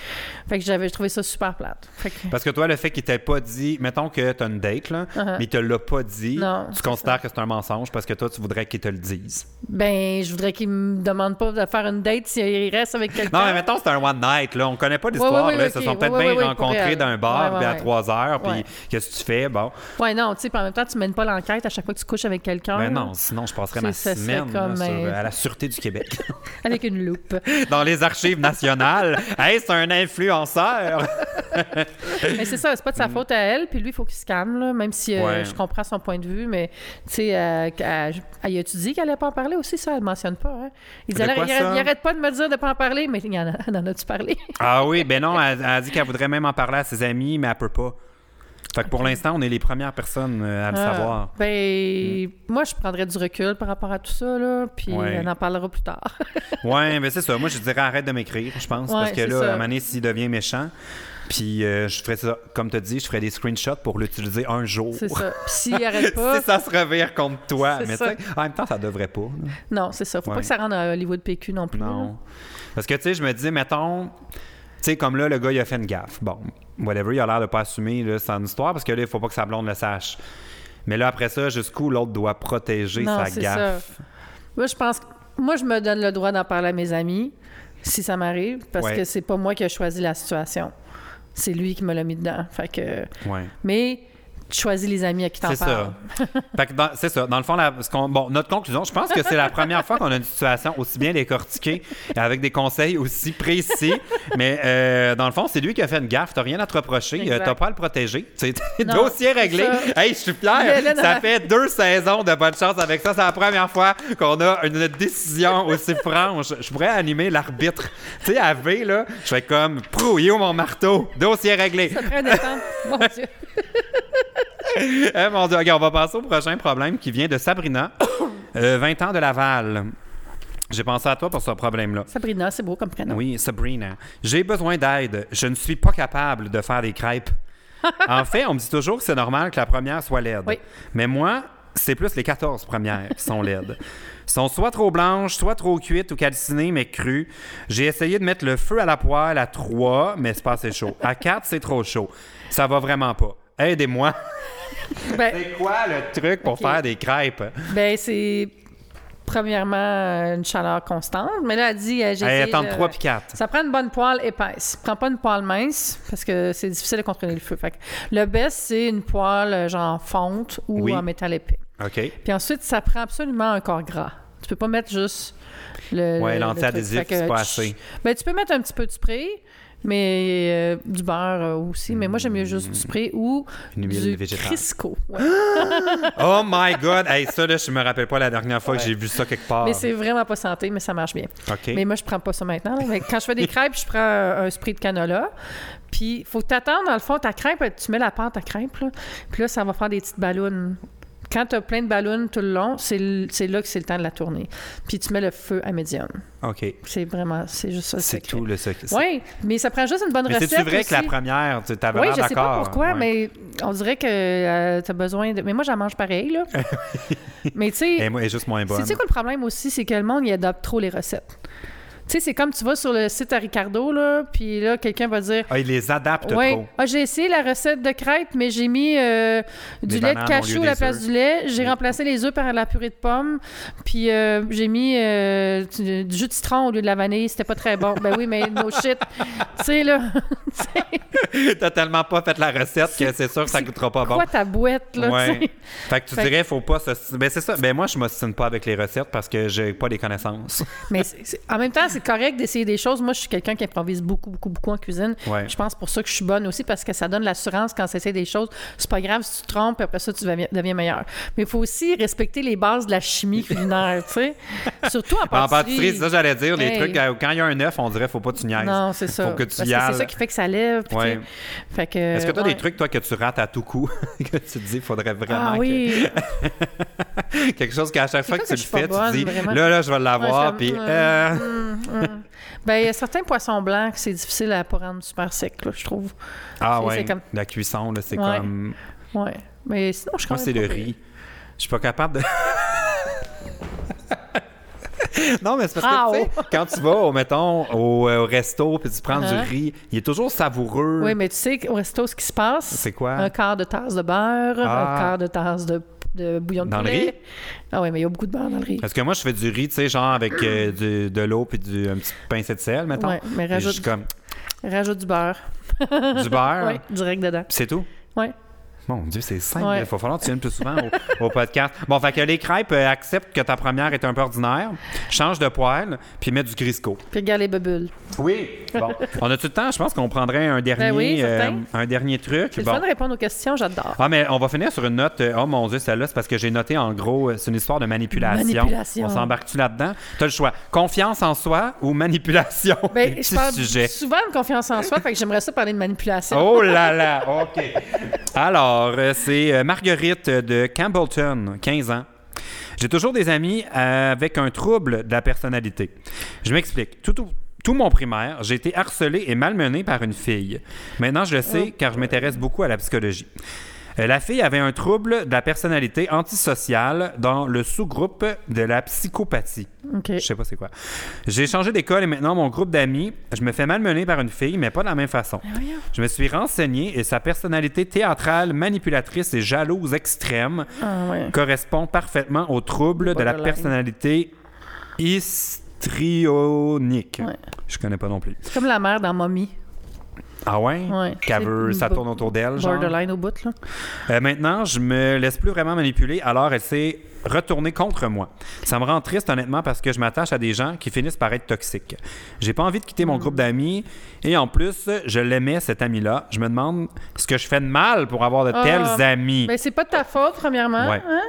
Fait que j'avais trouvé ça super plate. Que, Parce que toi, le fait qu'il t'ait pas dit, mettons que t'as une date, là, Uh-huh. mais il te l'a pas dit, Non, tu considères que c'est un mensonge parce que toi, tu voudrais qu'il te le dise? ben, je voudrais qu'il me demande pas de faire une date s'il reste avec quelqu'un. Non, mais mettons, c'est un one night, là. On connaît pas l'histoire, Ouais, ouais, ouais, là. ok. Ils se sont peut-être bien rencontrés d'un bar, puis à ouais. 3 heures, puis qu'est-ce que tu fais? Bon. Ouais, non, tu sais, puis en même temps, tu mènes pas l'enquête à chaque fois que tu couches avec quelqu'un. Ben non, sinon, je passerais ma semaine là, comme, sur- euh, à la Sûreté du Québec. (laughs) Avec une loupe. Dans les archives nationales. hey, c'est un influenceur! (laughs) mais c'est ça, c'est pas de sa faute à elle, puis lui, il faut qu'il se calme, là, même si euh, Mm. Ouais. je comprends son point de vue, mais tu sais, euh, elle- elle- a-tu dit qu'elle allait pas en parler aussi, ça? Elle mentionne pas, hein? Il, dit, De elle- quoi il, arrête, ça? il arrête pas de me dire de pas en parler, mais il en a, en as-tu parlé? ah oui, ben non, elle, elle a dit qu'elle voudrait même en parler à ses amis, mais elle peut pas. Fait que pour l'instant, on est les premières personnes euh, à le Ah, savoir. Ben, moi, je prendrais du recul par rapport à tout ça, là, puis Ouais. on en parlera plus tard. (laughs) Ouais, mais c'est ça. Moi, je dirais arrête de m'écrire, je pense. parce que là, ça. à un moment donné, s'il devient méchant, puis euh, je ferais ça, comme tu as dit, je ferais des screenshots pour l'utiliser un jour. c'est ça. Puis s'il (laughs) arrête pas, si ça se revire contre toi. Mais ça. en même temps, ça devrait pas. là. non, c'est ça. Faut Ouais. pas que ça rende à Hollywood PQ non plus. là. Non. Parce que, tu sais, je me dis, mettons, sais, comme là, le gars, il a fait une gaffe. Bon, whatever, il a l'air de pas assumer là, son histoire parce que là, il faut pas que sa blonde le sache. Mais là, après ça, jusqu'où l'autre doit protéger Non, sa gaffe? Moi, je pense que moi, je me donne le droit d'en parler à mes amis si ça m'arrive, parce Ouais. que c'est pas moi qui ai choisi la situation. C'est lui qui me l'a mis dedans. Fait que... Ouais. Mais tu choisis les amis à qui t'en C'est parles. (laughs) c'est ça. Dans le fond, la- ce qu'on- bon, notre conclusion, je pense que c'est la première fois qu'on a une situation aussi bien décortiquée et avec des conseils aussi précis. Mais euh, dans le fond, c'est lui qui a fait une gaffe. T'as rien à te reprocher. Euh, T'as pas à le protéger. C'est dossier réglé. Hey, je suis fier. là Ça fait deux saisons de bonne chance avec ça. C'est la première fois qu'on a une décision aussi franche. Je pourrais animer l'arbitre. Tu sais, à V, là, je fais comme, prou, il est où mon marteau? Dossier réglé. Ça prend des temps. Mon Dieu. (laughs) (laughs) Eh mon Dieu, on va passer au prochain problème qui vient de Sabrina, (coughs) euh, 20 ans de Laval. J'ai pensé à toi pour ce problème-là. Sabrina, c'est beau comme prénom. Oui, Sabrina. J'ai besoin d'aide. Je ne suis pas capable de faire des crêpes. (laughs) en fait, on me dit toujours que c'est normal que la première soit laide. Oui. Mais moi, c'est plus les 14 premières qui sont laides. sont soit trop blanches, soit trop cuites ou calcinées, mais crues. J'ai essayé de mettre le feu à la poêle à 3, mais c'est pas assez chaud. À 4, c'est trop chaud. Ça va vraiment pas. Aidez-moi. (laughs) Ben, C'est quoi le truc pour faire des crêpes? ben, c'est premièrement euh, une chaleur constante. Mais là, elle dit... euh, attends, de- 3 puis 4. Ça prend une bonne poêle épaisse. Prends pas une poêle mince parce que c'est difficile de contrôler le feu. Fait que le best, c'est une poêle euh, genre fonte ou Oui. en métal épais. OK. Puis ensuite, ça prend absolument un corps gras. Tu peux pas mettre juste le. Ouais, l'anti-adhésif, c'est pas assez. Ben, tu peux mettre un petit peu de spray, mais euh, du beurre euh, aussi. Mais moi, j'aime mieux juste du spray ou Une huile du végétale. Crisco. Ouais. (laughs) Oh my God! Hey, ça, là, je me rappelle pas la dernière fois que j'ai vu ça quelque part. Mais c'est vraiment pas santé, mais ça marche bien. OK. Mais moi, je prends pas ça maintenant. là. Mais quand je fais des crêpes, je prends un, un spray de canola. Puis, faut t'attendre, dans le fond, ta crêpe, tu mets la pâte à crêpe, là. Puis là, ça va faire des petites ballons. Quand tu as plein de ballons tout le long, c'est c'est là que c'est le temps de la tourner. Puis tu mets le feu à médium. OK. C'est vraiment, c'est juste ça C'est tout le secret. Oui, mais ça prend juste une bonne Mais recette. c'est-tu vrai que la aussi. première, tu avais Oui, l'air je sais pas d'accord? pourquoi, Ouais. mais on dirait que tu as besoin de. Mais moi, j'en mange pareil, là. (laughs) mais tu sais, Et moi, elle est juste moins bonne. c'est quoi le problème aussi? C'est que le monde, il adopte trop les recettes. Tu sais, c'est comme tu vas sur le site à Ricardo, là, puis là, quelqu'un va dire. Ah, ils les adaptent Ouais, trop. ah, j'ai essayé la recette de crêpes, mais j'ai mis euh, du lait de cachou à la place du lait. J'ai Oui. remplacé les œufs par la purée de pommes. Puis euh, j'ai mis euh, du du jus de citron au lieu de la vanille. C'était pas très bon. ben oui, mais no (laughs) shit. tu sais, là. (laughs) T'as tellement pas fait la recette que c'est sûr que ça goûtera pas bon. Quoi ta boîte, là? Ouais. Fait que tu Fait dirais, faut pas se. Ben, c'est ça. Ben, moi, je m'ostine pas avec les recettes parce que j'ai pas les connaissances. Mais en même temps, c'est correct d'essayer des choses. Moi, je suis quelqu'un qui improvise beaucoup, beaucoup, beaucoup en cuisine. Ouais. Je pense pour ça que je suis bonne aussi parce que ça donne l'assurance quand tu essaies des choses. C'est pas grave si tu te trompes, après ça, tu deviens, meilleur. Mais il faut aussi respecter les bases de la chimie culinaire, tu sais. (laughs) Surtout en En pâtisserie. pâtisserie, c'est ça, j'allais dire. Les Hey. trucs, euh, quand il y a un œuf, on dirait, faut pas que tu niaises. Non, c'est ça. Faut que tu Parce y ailles. c'est ça qui fait que ça lève. Ouais. tu sais. Fait que, Est-ce que tu as ouais. des trucs, toi, que tu rates à tout coup, (laughs) que tu te dis, il faudrait vraiment Ah que- oui. (laughs) quelque chose qu'à chaque fois que tu le fais, tu bonne, dis, vraiment? là, là, je vais l'avoir, puis euh, Ben, il y a certains poissons blancs que c'est difficile à pas rendre super sec, là, je trouve. Ah ouais, comme- la cuisson, là, c'est Ouais. comme... Ouais. Mais sinon, je Moi, c'est le riz. Je suis pas capable de... (laughs) non, mais c'est parce que, tu sais, Wow. quand tu vas, au, mettons, au, euh, au resto, puis tu prends du riz, il est toujours savoureux. Oui, mais tu sais au resto, ce qui se passe, C'est quoi? un quart de tasse de beurre, Ah. un quart de tasse de, de bouillon de Dans le poulet. riz? Ah oui, mais il y a beaucoup de beurre dans le riz. Parce que moi, je fais du riz, tu sais, genre avec euh, du- de l'eau puis du, un petit pincé de sel, mettons. Ouais, mais je rajoute, suis comme rajoute du beurre. du beurre? (laughs) Oui, direct dedans. C'est tout? Ouais. Mon Dieu, c'est simple. Ouais. Il va falloir que tu viennes plus souvent au, au podcast. Bon, fait que les crêpes euh, acceptent que ta première est un peu ordinaire, change de poêle, puis mets du Crisco. Puis regarde les bubules. Oui. Bon. (laughs) On a-tu le temps? Je pense qu'on prendrait un dernier, Ben oui, euh, un dernier truc. C'est le Bon. fun de répondre aux questions, j'adore. Ah, mais on va finir sur une note. euh, Oh mon Dieu, celle-là, c'est parce que j'ai noté en gros, c'est une histoire de manipulation. Manipulation. On s'embarque-tu là-dedans? Tu as le choix. Confiance en soi ou manipulation? Ben, (laughs) je parle sujet. souvent de confiance en soi, fait que j'aimerais ça parler de manipulation. Oh là là, OK. Alors, euh, c'est euh, Marguerite de Campbellton, 15 ans. J'ai toujours des amis euh, avec un trouble de la personnalité. Je m'explique. Tout, tout, tout mon primaire, j'ai été harcelé et malmené par une fille. Maintenant, je le sais car je m'intéresse beaucoup à la psychologie. Euh, La fille avait un trouble de la personnalité antisociale dans le sous-groupe de la psychopathie. OK. Je sais pas c'est quoi. J'ai changé d'école et maintenant mon groupe d'amis, je me fais malmener par une fille, mais pas de la même façon. voyons. Je me suis renseigné et sa personnalité théâtrale, manipulatrice et jalouse extrême Ah, ouais. correspond parfaitement au trouble de la personnalité histrionique. Ouais. Je connais pas non plus. C'est comme la mère dans Mommy. Ah ouais? Ouais. Qu'elle veut, ça tourne autour d'elle, genre? Borderline au bout, là. Euh, maintenant, je me laisse plus vraiment manipuler, alors elle s'est retournée contre moi. Ça me rend triste, honnêtement, parce que je m'attache à des gens qui finissent par être toxiques. J'ai pas envie de quitter mon groupe d'amis, et en plus, je l'aimais, cet ami-là. Je me demande ce que je fais de mal pour avoir de Ah, tels amis. Ben, c'est pas de ta faute, premièrement. Ouais. hein?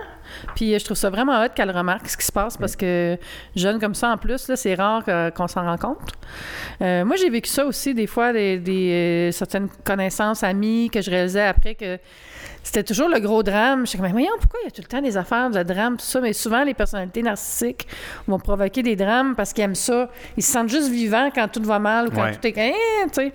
Puis euh, je trouve ça vraiment hot qu'elle remarque ce qui se passe parce que jeune comme ça, en plus, là, c'est rare euh, qu'on s'en rend compte. Euh, moi, j'ai vécu ça aussi, des fois, des, des, certaines connaissances, amis que je réalisais après que c'était toujours le gros drame. Je suis comme, mais voyons, pourquoi il y a tout le temps des affaires de drame, tout ça? Mais souvent, les personnalités narcissiques vont provoquer des drames parce qu'ils aiment ça. Ils se sentent juste vivants quand tout va mal ou quand Ouais. tout est... Hein, tu sais.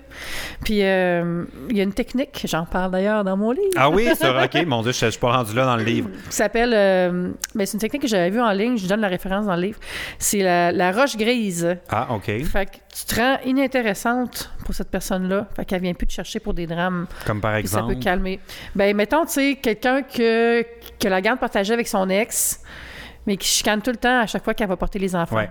Puis euh, il y a une technique, j'en parle d'ailleurs dans mon livre. Ah oui, (laughs) sur, OK, mon Dieu, je, je suis pas rendu là dans le livre. qui s'appelle. euh, ben, c'est une technique que j'avais vue en ligne, je donne la référence dans le livre. C'est la, la roche grise. Ah, OK. Fait que tu te rends inintéressante pour cette personne-là. Fait qu'elle vient plus te chercher pour des drames. Comme par Puis ça exemple? peut calmer. Ben, mettons, tu sais, quelqu'un que, que la garde partagée avec son ex, mais qui chicane tout le temps à chaque fois qu'elle va porter les enfants. Ouais.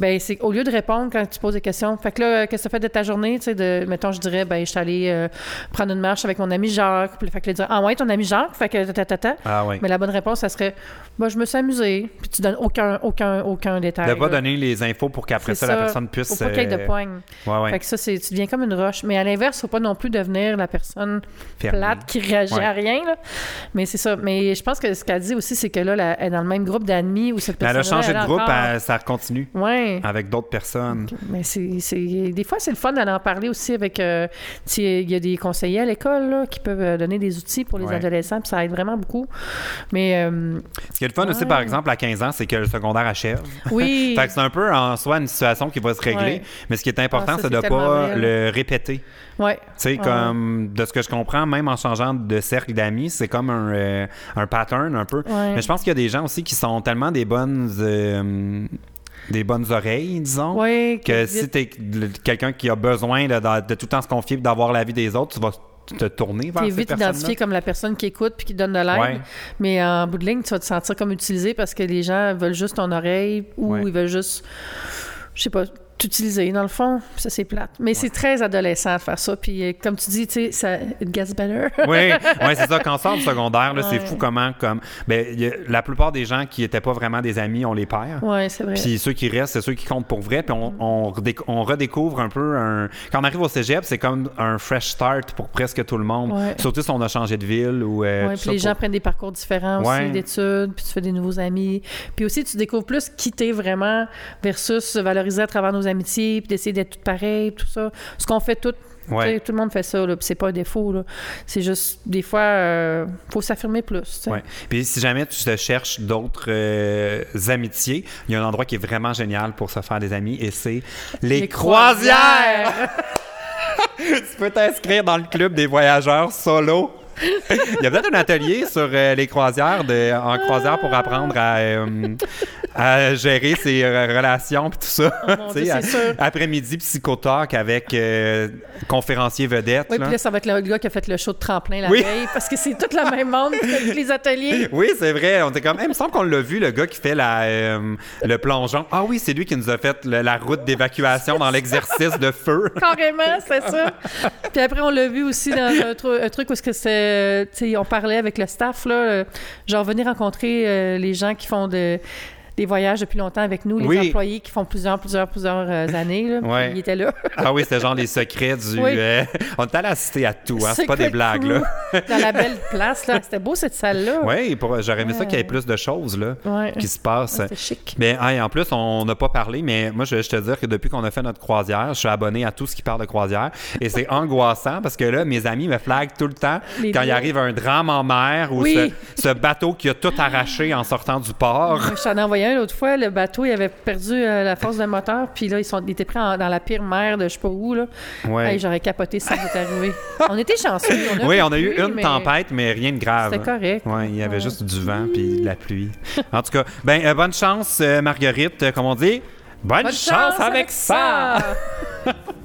Ben, c'est au lieu de répondre quand tu poses des questions. Fait que là, qu'est-ce que tu fait de ta journée? Tu sais, de, mettons, je dirais, ben, je suis allée euh, prendre une marche avec mon ami Jacques. Puis, fait que là, dire, ah ouais, ton ami Jacques? Fait que, ta, ta, ta. Ah. Mais la bonne réponse, ça serait bah, je me suis amusée. Puis tu donnes aucun, aucun, aucun détail. De pas là. donner les infos pour qu'après ça, la personne puisse. Faut pas qu'il y ait de euh, poigne. Ouais, ouais. Fait que ça, c'est, tu deviens comme une roche. Mais à l'inverse, faut pas non plus devenir la personne plate qui réagit Ouais. à rien. Là. Mais c'est ça. Mais je pense que ce qu'elle dit aussi, c'est que là, elle est dans le même groupe d'amis où cette Mais elle personne a changé de groupe, elle- ça continue Ouais. Avec d'autres personnes. Mais c'est, des fois, c'est le fun d'aller en parler aussi avec. euh, il y a des conseillers à l'école là, qui peuvent euh, donner des outils pour les Ouais. adolescents, puis ça aide vraiment beaucoup. Mais euh, Ce qui est le fun aussi, par exemple, à 15 ans, c'est que le secondaire achève. oui. (laughs) Fait que c'est un peu en soi une situation qui va se régler, mais ce qui est important, Ah, c'est de tellement pas le répéter. ouais. Tu sais, comme de ce que je comprends, même en changeant de cercle d'amis, c'est comme un, euh, un pattern un peu. Ouais. Mais je pense qu'il y a des gens aussi qui sont tellement des bonnes euh, des bonnes oreilles, disons. Ouais, Que si t'es le- quelqu'un qui a besoin de, de- de tout le temps se confier et d'avoir l'avis des autres, tu vas te tourner vers ces vite identifié comme la personne qui écoute puis qui donne de l'aide. Ouais. Mais en bout de ligne, tu vas te sentir comme utilisé parce que les gens veulent juste ton oreille ou Ouais. ils veulent juste, je sais pas, t'utiliser dans le fond. Ça, c'est plate. Mais c'est très adolescent de faire ça. Puis euh, comme tu dis, tu sais, ça it gets better. (laughs) oui, ouais, c'est ça. Quand on sort du secondaire, là, c'est Ouais. fou comment, comme, ben, a- la plupart des gens qui n'étaient pas vraiment des amis, on les perd. ouais, c'est vrai. Puis ceux qui restent, c'est ceux qui comptent pour vrai. Puis on, on, redéc- on redécouvre un peu un. Quand on arrive au cégep, c'est comme un fresh start pour presque tout le monde. Ouais. Surtout si on a changé de ville ou. euh, Ouais, tout puis les pour- gens prennent des parcours différents aussi Ouais. d'études, puis tu fais des nouveaux amis. Puis aussi, tu découvres plus quitter vraiment versus se valoriser à travers nos amitiés, puis d'essayer d'être tout pareil, tout ça. Ce qu'on fait tout Ouais. Tout le monde fait ça, là, puis c'est pas un défaut. là. C'est juste, des fois, euh, faut s'affirmer plus. Ouais. Puis si jamais tu te cherches d'autres euh, amitiés, il y a un endroit qui est vraiment génial pour se faire des amis et c'est les, Les croisières. (laughs) tu peux t'inscrire dans le club des voyageurs solo. Il y a peut-être un atelier sur euh, les croisières, de, en croisière pour apprendre à, euh, à gérer ses euh, relations puis tout ça. Oh Dieu. Après-midi, psychotalk avec euh, conférencier vedette. Oui, puis là, ça va être le gars qui a fait le show de tremplin la Oui. veille, parce que c'est toute la même monde fait les ateliers. (laughs) Oui, c'est vrai. On était comme, il me semble qu'on l'a vu, le gars qui fait la, le plongeon. Ah oui, c'est lui qui nous a fait le- la route d'évacuation dans l'exercice de feu. (laughs) Carrément, c'est ça. (laughs) Puis après, on l'a vu aussi dans un, un truc où que c'est, euh, on parlait avec le staff, là, euh, genre venir rencontrer euh, les gens qui font de- des voyages depuis longtemps avec nous, les Oui. employés qui font plusieurs, plusieurs, plusieurs euh, années. Là, Ouais. Ils étaient là. Ah oui, c'était genre les secrets du. Oui. euh, on est allé assister à tout, hein. C'est pas des blagues, là. Dans la belle place, là. C'était beau, cette salle-là. Oui, pour- j'aurais aimé ça qu'il y ait plus de choses, là, Ouais. qui se passent. Chic. Mais en plus, on n'a pas parlé, mais moi, je vais te dire que depuis qu'on a fait notre croisière, je suis abonné à tout ce qui parle de croisière. Et c'est (laughs) angoissant parce que là, mes amis me flaguent tout le temps Les quand il arrive un drame en mer ou Oui. ce, ce bateau qui a tout arraché en sortant du port. Je t'en ai envoyé l'autre fois. Le bateau, il avait perdu euh, la force de moteur. Puis là, ils, sont, ils étaient pris en- dans la pire mer de je sais pas où. Là. Ouais. Hey, J'aurais capoté si ça m'était arrivé. on était chanceux. Oui, on a eu une mais tempête, mais rien de grave. C'était correct. Ouais, il y avait juste du vent puis de la pluie. En tout cas, ben euh, bonne chance, euh, Marguerite, euh, comme on dit. Bonne, chance, avec ça! (laughs)